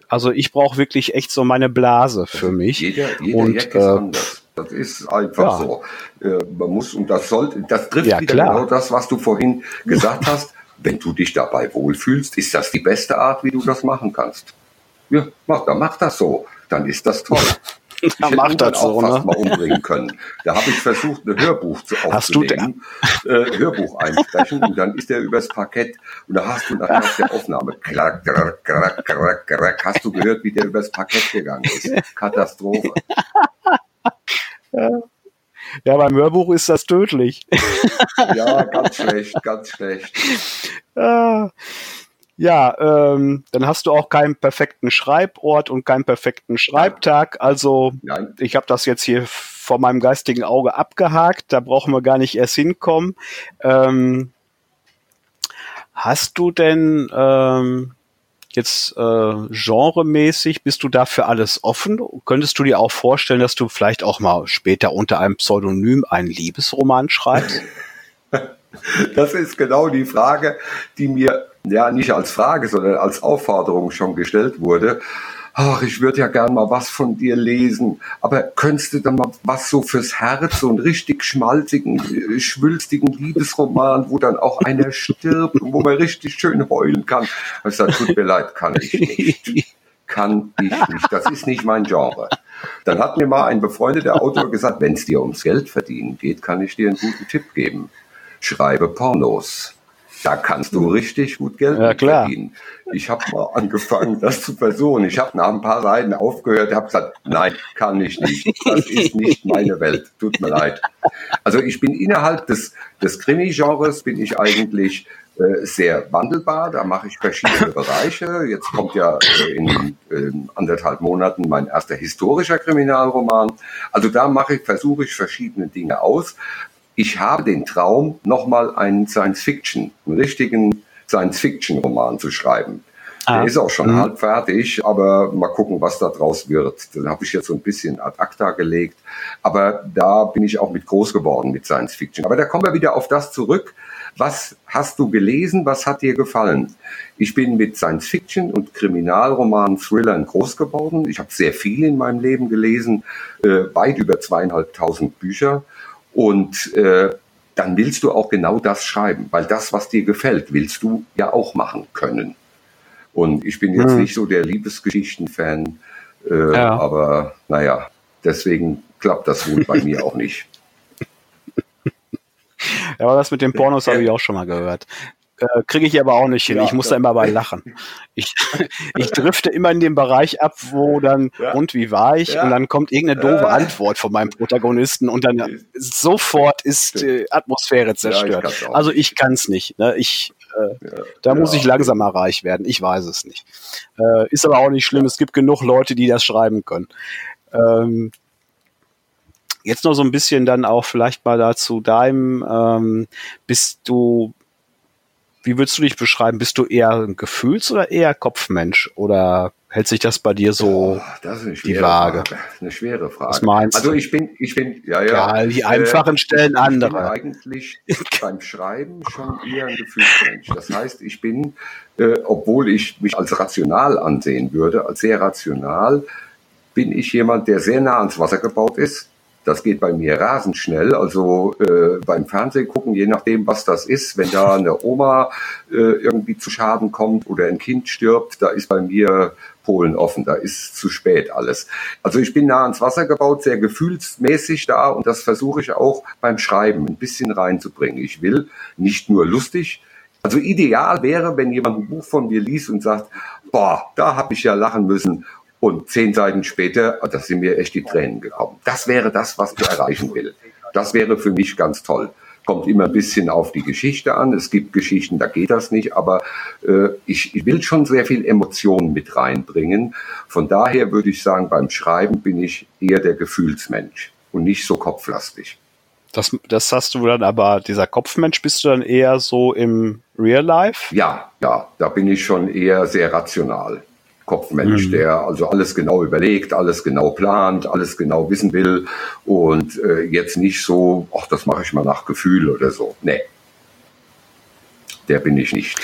Speaker 1: Also ich brauche wirklich echt so meine Blase für mich.
Speaker 2: Jeder, jeder
Speaker 1: und,
Speaker 2: äh. Das ist einfach ja. so. Äh, man muss, und das sollte, das trifft
Speaker 1: ja,
Speaker 2: wieder
Speaker 1: klar.
Speaker 2: genau das, was du vorhin gesagt hast. Wenn du dich dabei wohlfühlst, ist das die beste Art, wie du das machen kannst. Ja, mach, dann mach das so. Dann ist das toll.
Speaker 1: Ich
Speaker 2: hätte
Speaker 1: macht das
Speaker 2: auch
Speaker 1: so,
Speaker 2: fast
Speaker 1: ne?
Speaker 2: mal umbringen können. Da habe ich versucht, ein Hörbuch zu
Speaker 1: Hast du
Speaker 2: aufzunehmen, äh, Hörbuch einsprechen und dann ist er übers Parkett und da hast du nachher auf der Aufnahme krack, krack, krack, krack, krack, hast du gehört, wie der übers Parkett gegangen ist. Katastrophe.
Speaker 1: Ja, beim Hörbuch ist das tödlich.
Speaker 2: Ja, ganz schlecht, ganz schlecht.
Speaker 1: Ah. Ja, ähm, dann hast du auch keinen perfekten Schreibort und keinen perfekten Schreibtag. Also
Speaker 2: Nein.
Speaker 1: ich habe das jetzt hier vor meinem geistigen Auge abgehakt. Da brauchen wir gar nicht erst hinkommen. Ähm, hast du denn ähm, jetzt äh, genremäßig, bist du dafür alles offen? Könntest du dir auch vorstellen, dass du vielleicht auch mal später unter einem Pseudonym einen Liebesroman schreibst?
Speaker 2: Das ist genau die Frage, die mir ja nicht als Frage, sondern als Aufforderung schon gestellt wurde. Ach, ich würde ja gern mal was von dir lesen, aber könntest du dann mal was so fürs Herz, so einen richtig schmalzigen, äh, schwülstigen Liebesroman, wo dann auch einer stirbt und wo man richtig schön heulen kann? Ich sage, tut mir leid, kann ich nicht. Kann ich nicht. Das ist nicht mein Genre. Dann hat mir mal ein befreundeter Autor gesagt, wenn es dir ums Geld verdienen geht, kann ich dir einen guten Tipp geben. Schreibe Pornos. Da kannst du richtig gut Geld
Speaker 1: Ja,
Speaker 2: verdienen. Ich habe mal angefangen, das zu versuchen. Ich habe nach ein paar Seiten aufgehört, habe gesagt, nein, kann ich nicht. Das ist nicht meine Welt. Tut mir leid. Also ich bin innerhalb des, des Krimi-Genres bin ich eigentlich äh, sehr wandelbar. Da mache ich verschiedene Bereiche. Jetzt kommt ja äh, in äh, anderthalb Monaten mein erster historischer Kriminalroman. Also da mache ich, versuche ich verschiedene Dinge aus. Ich habe den Traum, nochmal einen Science-Fiction, einen richtigen Science-Fiction-Roman zu schreiben.
Speaker 1: Ah.
Speaker 2: Der ist auch schon
Speaker 1: Mhm.
Speaker 2: halb fertig, aber mal gucken, was da draus wird. Den habe ich jetzt so ein bisschen ad acta gelegt. Aber da bin ich auch mit groß geworden mit Science Fiction. Aber da kommen wir wieder auf das zurück. Was hast du gelesen? Was hat dir gefallen? Ich bin mit Science Fiction und Kriminalromanen, Thrillern groß geworden. Ich habe sehr viel in meinem Leben gelesen, äh, weit über zweieinhalbtausend Bücher. Und äh, dann willst du auch genau das schreiben, weil das, was dir gefällt, willst du ja auch machen können. Und ich bin jetzt
Speaker 1: Hm.
Speaker 2: nicht so der Liebesgeschichten-Fan, äh,
Speaker 1: Ja.
Speaker 2: aber naja, deswegen klappt das wohl bei mir auch nicht.
Speaker 1: Ja, aber das mit den Pornos habe ich auch schon mal gehört. Äh, Kriege ich aber auch nicht hin.
Speaker 2: Ja,
Speaker 1: ich muss
Speaker 2: ja.
Speaker 1: da immer bei lachen. Ich, ich drifte immer in den Bereich ab, wo dann,
Speaker 2: Ja.
Speaker 1: und wie war ich? Und dann kommt irgendeine doofe
Speaker 2: Äh.
Speaker 1: Antwort von meinem Protagonisten und dann sofort ist äh, Atmosphäre zerstört.
Speaker 2: kann's auch
Speaker 1: also ich kann es nicht. Ne? Ich, äh, da muss ich langsam mal reich werden. Ich weiß es nicht. Äh, ist aber auch nicht schlimm. Es gibt genug Leute, die das schreiben können. Ähm, jetzt noch so ein bisschen dann auch vielleicht mal dazu deinem, ähm, bist du, wie würdest du dich beschreiben? Bist du eher ein Gefühls- oder eher Kopfmensch? Oder hält sich das bei dir so?
Speaker 2: Oh, das ist eine
Speaker 1: die
Speaker 2: schwere
Speaker 1: Waage.
Speaker 2: Frage. Eine schwere Frage.
Speaker 1: Was meinst
Speaker 2: also
Speaker 1: du?
Speaker 2: ich bin, ich bin, ja, ja.
Speaker 1: Ja, die einfachen stellen
Speaker 2: ich
Speaker 1: andere.
Speaker 2: bin eigentlich beim Schreiben schon eher ein Gefühlsmensch. Das heißt, ich bin, äh, obwohl ich mich als rational ansehen würde, als sehr rational, bin ich jemand, der sehr nah ans Wasser gebaut ist. Das geht bei mir rasend schnell. Also äh, beim Fernsehen gucken, je nachdem, was das ist, wenn da eine Oma äh, irgendwie zu Schaden kommt oder ein Kind stirbt, da ist bei mir Polen offen, da ist zu spät alles. Also ich bin nah ans Wasser gebaut, sehr gefühlsmäßig da und das versuche ich auch beim Schreiben ein bisschen reinzubringen. Ich will nicht nur lustig, also ideal wäre, wenn jemand ein Buch von mir liest und sagt, boah, da habe ich ja lachen müssen. Und zehn Seiten später, da sind mir echt die Tränen gekommen. Das wäre das, was ich erreichen will. Das wäre für mich ganz toll. Kommt immer ein bisschen auf die Geschichte an. Es gibt Geschichten, da geht das nicht, aber äh, ich, ich will schon sehr viel Emotionen mit reinbringen. Von daher würde ich sagen, beim Schreiben bin ich eher der Gefühlsmensch und nicht so kopflastig.
Speaker 1: Das, das hast du dann aber, dieser Kopfmensch bist du dann eher so im Real Life?
Speaker 2: Ja, ja, da bin ich schon eher sehr rational. Kopfmensch, mhm. der also alles genau überlegt, alles genau plant, alles genau wissen will und äh, jetzt nicht so, ach, das mache ich mal nach Gefühl oder so. Nee. Der bin ich nicht.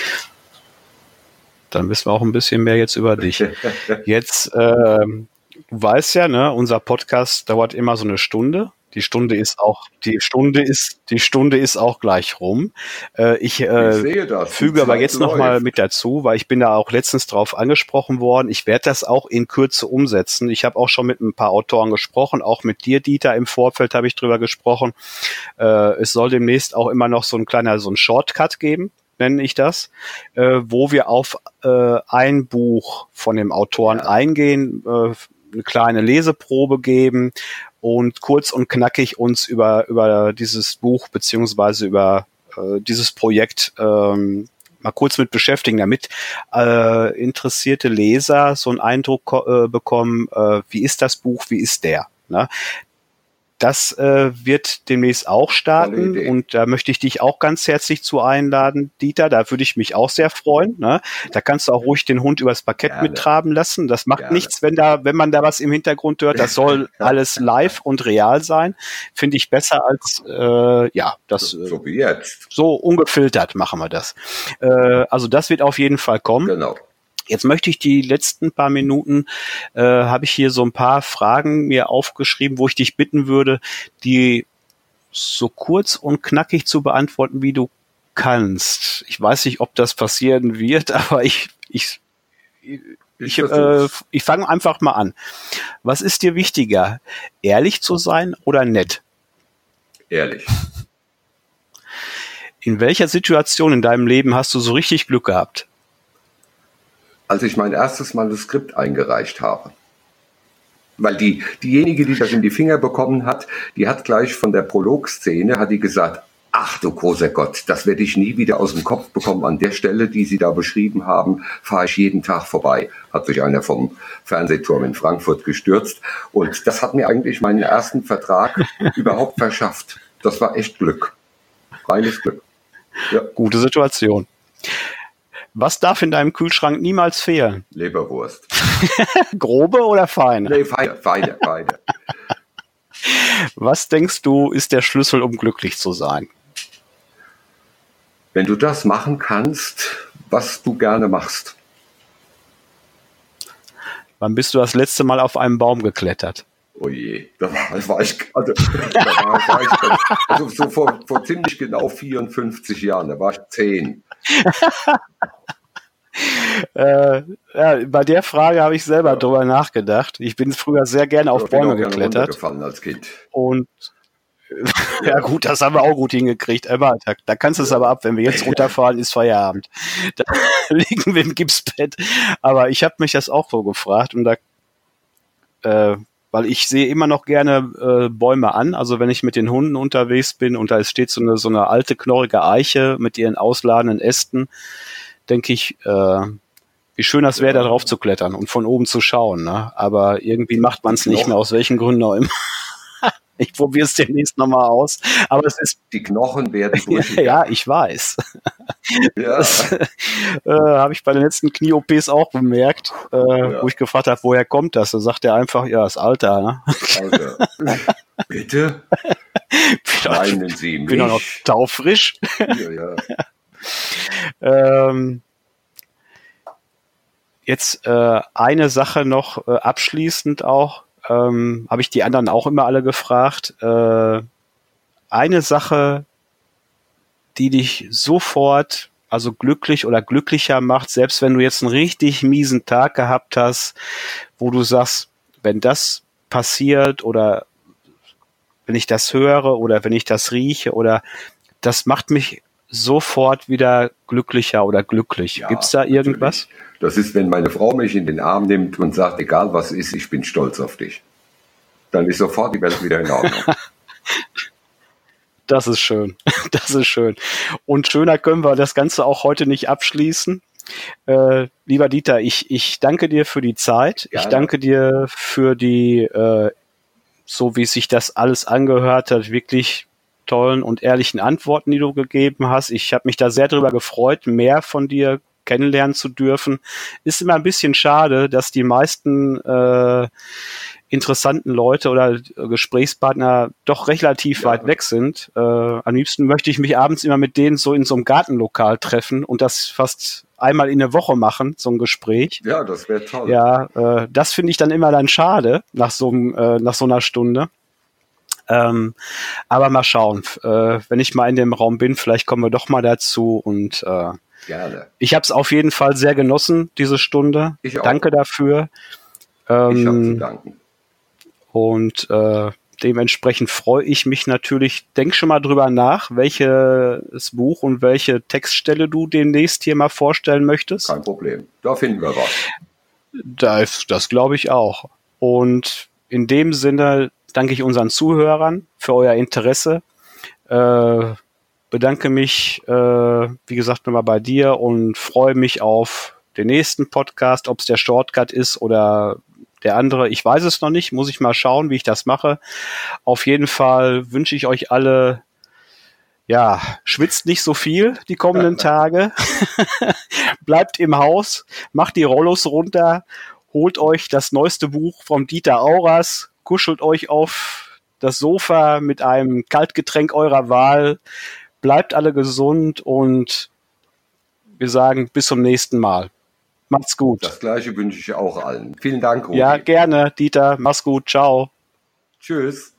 Speaker 1: Dann wissen wir auch ein bisschen mehr jetzt über dich. Jetzt, äh, du weißt ja, ne, unser Podcast dauert immer so eine Stunde. Die Stunde ist auch, die Stunde ist, die Stunde ist auch gleich rum. Äh, ich, äh, ich füge aber jetzt nochmal mit dazu, weil ich bin da auch letztens drauf angesprochen worden. Ich werde das auch in Kürze umsetzen. Ich habe auch schon mit ein paar Autoren gesprochen, auch mit dir, Dieter, im Vorfeld habe ich drüber gesprochen. Äh, es soll demnächst auch immer noch so ein kleiner, so ein Shortcut geben nenne ich das, äh, wo wir auf äh, ein Buch von dem Autoren eingehen, äh, eine kleine Leseprobe geben und kurz und knackig uns über, über dieses Buch beziehungsweise über äh, dieses Projekt ähm, mal kurz mit beschäftigen, damit äh, interessierte Leser so einen Eindruck äh, bekommen, äh, wie ist das Buch, wie ist der. Ne? Das äh, wird demnächst auch starten und da möchte ich dich auch ganz herzlich zu einladen, Dieter. Da würde ich mich auch sehr freuen. Ne? Da kannst du auch ruhig den Hund übers Parkett Gerne. mittraben lassen. Das macht Gerne. nichts, wenn da, wenn man da was im Hintergrund hört. Das soll alles live und real sein. Finde ich besser als äh, ja, das so, so wie jetzt. So ungefiltert machen wir das. Äh, also das wird auf jeden Fall kommen. Genau. Jetzt möchte ich die letzten paar Minuten, äh, habe ich hier so ein paar Fragen mir aufgeschrieben, wo ich dich bitten würde, die so kurz und knackig zu beantworten, wie du kannst. Ich weiß nicht, ob das passieren wird, aber ich, ich, ich, ich, äh, ich fange einfach mal an. Was ist dir wichtiger, ehrlich zu sein oder nett?
Speaker 2: Ehrlich.
Speaker 1: In welcher Situation in deinem Leben hast du so richtig Glück gehabt?
Speaker 2: Als ich mein erstes Manuskript eingereicht habe. Weil die, diejenige, die das in die Finger bekommen hat, die hat gleich von der Prologszene, hat die gesagt, ach du großer Gott, das werde ich nie wieder aus dem Kopf bekommen. An der Stelle, die Sie da beschrieben haben, fahre ich jeden Tag vorbei. Hat sich einer vom Fernsehturm in Frankfurt gestürzt. Und das hat mir eigentlich meinen ersten Vertrag überhaupt verschafft. Das war echt Glück. Reines Glück.
Speaker 1: Ja. Gute Situation. Was darf in deinem Kühlschrank niemals fehlen?
Speaker 2: Leberwurst.
Speaker 1: Grobe oder feine?
Speaker 2: Nee, feine, feine, feine.
Speaker 1: Was denkst du, ist der Schlüssel, um glücklich zu sein?
Speaker 2: Wenn du das machen kannst, was du gerne machst.
Speaker 1: Wann bist du das letzte Mal auf einem Baum geklettert?
Speaker 2: Oh je, da war, ich, also, da war, ich, also so vor, vor ziemlich genau 54 Jahren, da war ich zehn.
Speaker 1: äh, ja, bei der Frage habe ich selber ja. drüber nachgedacht. Ich bin früher sehr gerne auf ja, Bäume geklettert.
Speaker 2: als Kind.
Speaker 1: Und ja. gut, das haben wir auch gut hingekriegt. Immer, da, da kannst du es aber ab. Wenn wir jetzt runterfahren, ist Feierabend. Da liegen wir im Gipsbett. Aber ich habe mich das auch so gefragt und da, äh, weil ich sehe immer noch gerne äh, Bäume an. Also wenn ich mit den Hunden unterwegs bin und da steht so eine, so eine alte knorrige Eiche mit ihren ausladenden Ästen, denke ich, äh, wie schön das wäre, da drauf zu klettern und von oben zu schauen. Ne? Aber irgendwie macht man es nicht mehr, aus welchen Gründen auch immer. ich probiere es demnächst nochmal aus. Aber es ist.
Speaker 2: Die Knochen werden
Speaker 1: Ja, ich weiß. Ja. Das äh, habe ich bei den letzten Knie-OPs auch bemerkt, äh, ja. wo ich gefragt habe, woher kommt das? Da sagt er einfach, ja, das Alter. Ne? Alter.
Speaker 2: Bitte?
Speaker 1: Meinen Sie mich? Bin auch noch taufrisch. Ja, ja. ähm, jetzt äh, eine Sache noch äh, abschließend auch, ähm, habe ich die anderen auch immer alle gefragt. Äh, eine Sache, die dich sofort also glücklich oder glücklicher macht, selbst wenn du jetzt einen richtig miesen Tag gehabt hast, wo du sagst, wenn das passiert oder wenn ich das höre oder wenn ich das rieche oder das macht mich sofort wieder glücklicher oder glücklich. Ja, Gibt's da irgendwas?
Speaker 2: Natürlich. Das ist, wenn meine Frau mich in den Arm nimmt und sagt, egal was ist, ich bin stolz auf dich. Dann ist sofort die Welt wieder in Ordnung.
Speaker 1: das ist schön. Das ist schön. Und schöner können wir das Ganze auch heute nicht abschließen. Äh, lieber Dieter, ich, ich danke dir für die Zeit. Ja, ich danke dir für die, äh, so wie sich das alles angehört hat, wirklich tollen und ehrlichen Antworten, die du gegeben hast. Ich habe mich da sehr darüber gefreut, mehr von dir kennenlernen zu dürfen. Ist immer ein bisschen schade, dass die meisten äh, interessanten Leute oder Gesprächspartner doch relativ ja. weit weg sind. Äh, am liebsten möchte ich mich abends immer mit denen so in so einem Gartenlokal treffen und das fast einmal in der Woche machen, so ein Gespräch.
Speaker 2: Ja, das wäre toll.
Speaker 1: Ja, äh, das finde ich dann immer dann schade nach so, äh, nach so einer Stunde. Ähm, aber mal schauen, äh, wenn ich mal in dem Raum bin, vielleicht kommen wir doch mal dazu und äh, Gerne. Ich habe es auf jeden Fall sehr genossen, diese Stunde. Ich auch. Danke dafür. Ähm, ich habe zu danken. Und äh, dementsprechend freue ich mich natürlich. Denk schon mal drüber nach, welches Buch und welche Textstelle du demnächst hier mal vorstellen möchtest.
Speaker 2: Kein Problem. Da finden wir was.
Speaker 1: Das, das glaube ich auch. Und in dem Sinne danke ich unseren Zuhörern für euer Interesse. Äh, bedanke mich, äh, wie gesagt, nochmal bei dir und freue mich auf den nächsten Podcast, ob es der Shortcut ist oder der andere, ich weiß es noch nicht, muss ich mal schauen, wie ich das mache. Auf jeden Fall wünsche ich euch alle, ja, schwitzt nicht so viel die kommenden Tage. Bleibt im Haus, macht die Rollos runter, holt euch das neueste Buch vom Dieter Auras, kuschelt euch auf das Sofa mit einem Kaltgetränk eurer Wahl. Bleibt alle gesund und wir sagen bis zum nächsten Mal. Macht's gut.
Speaker 2: Das gleiche wünsche ich auch allen. Vielen Dank,
Speaker 1: Rudi. Ja, gerne, Dieter. Mach's gut. Ciao.
Speaker 2: Tschüss.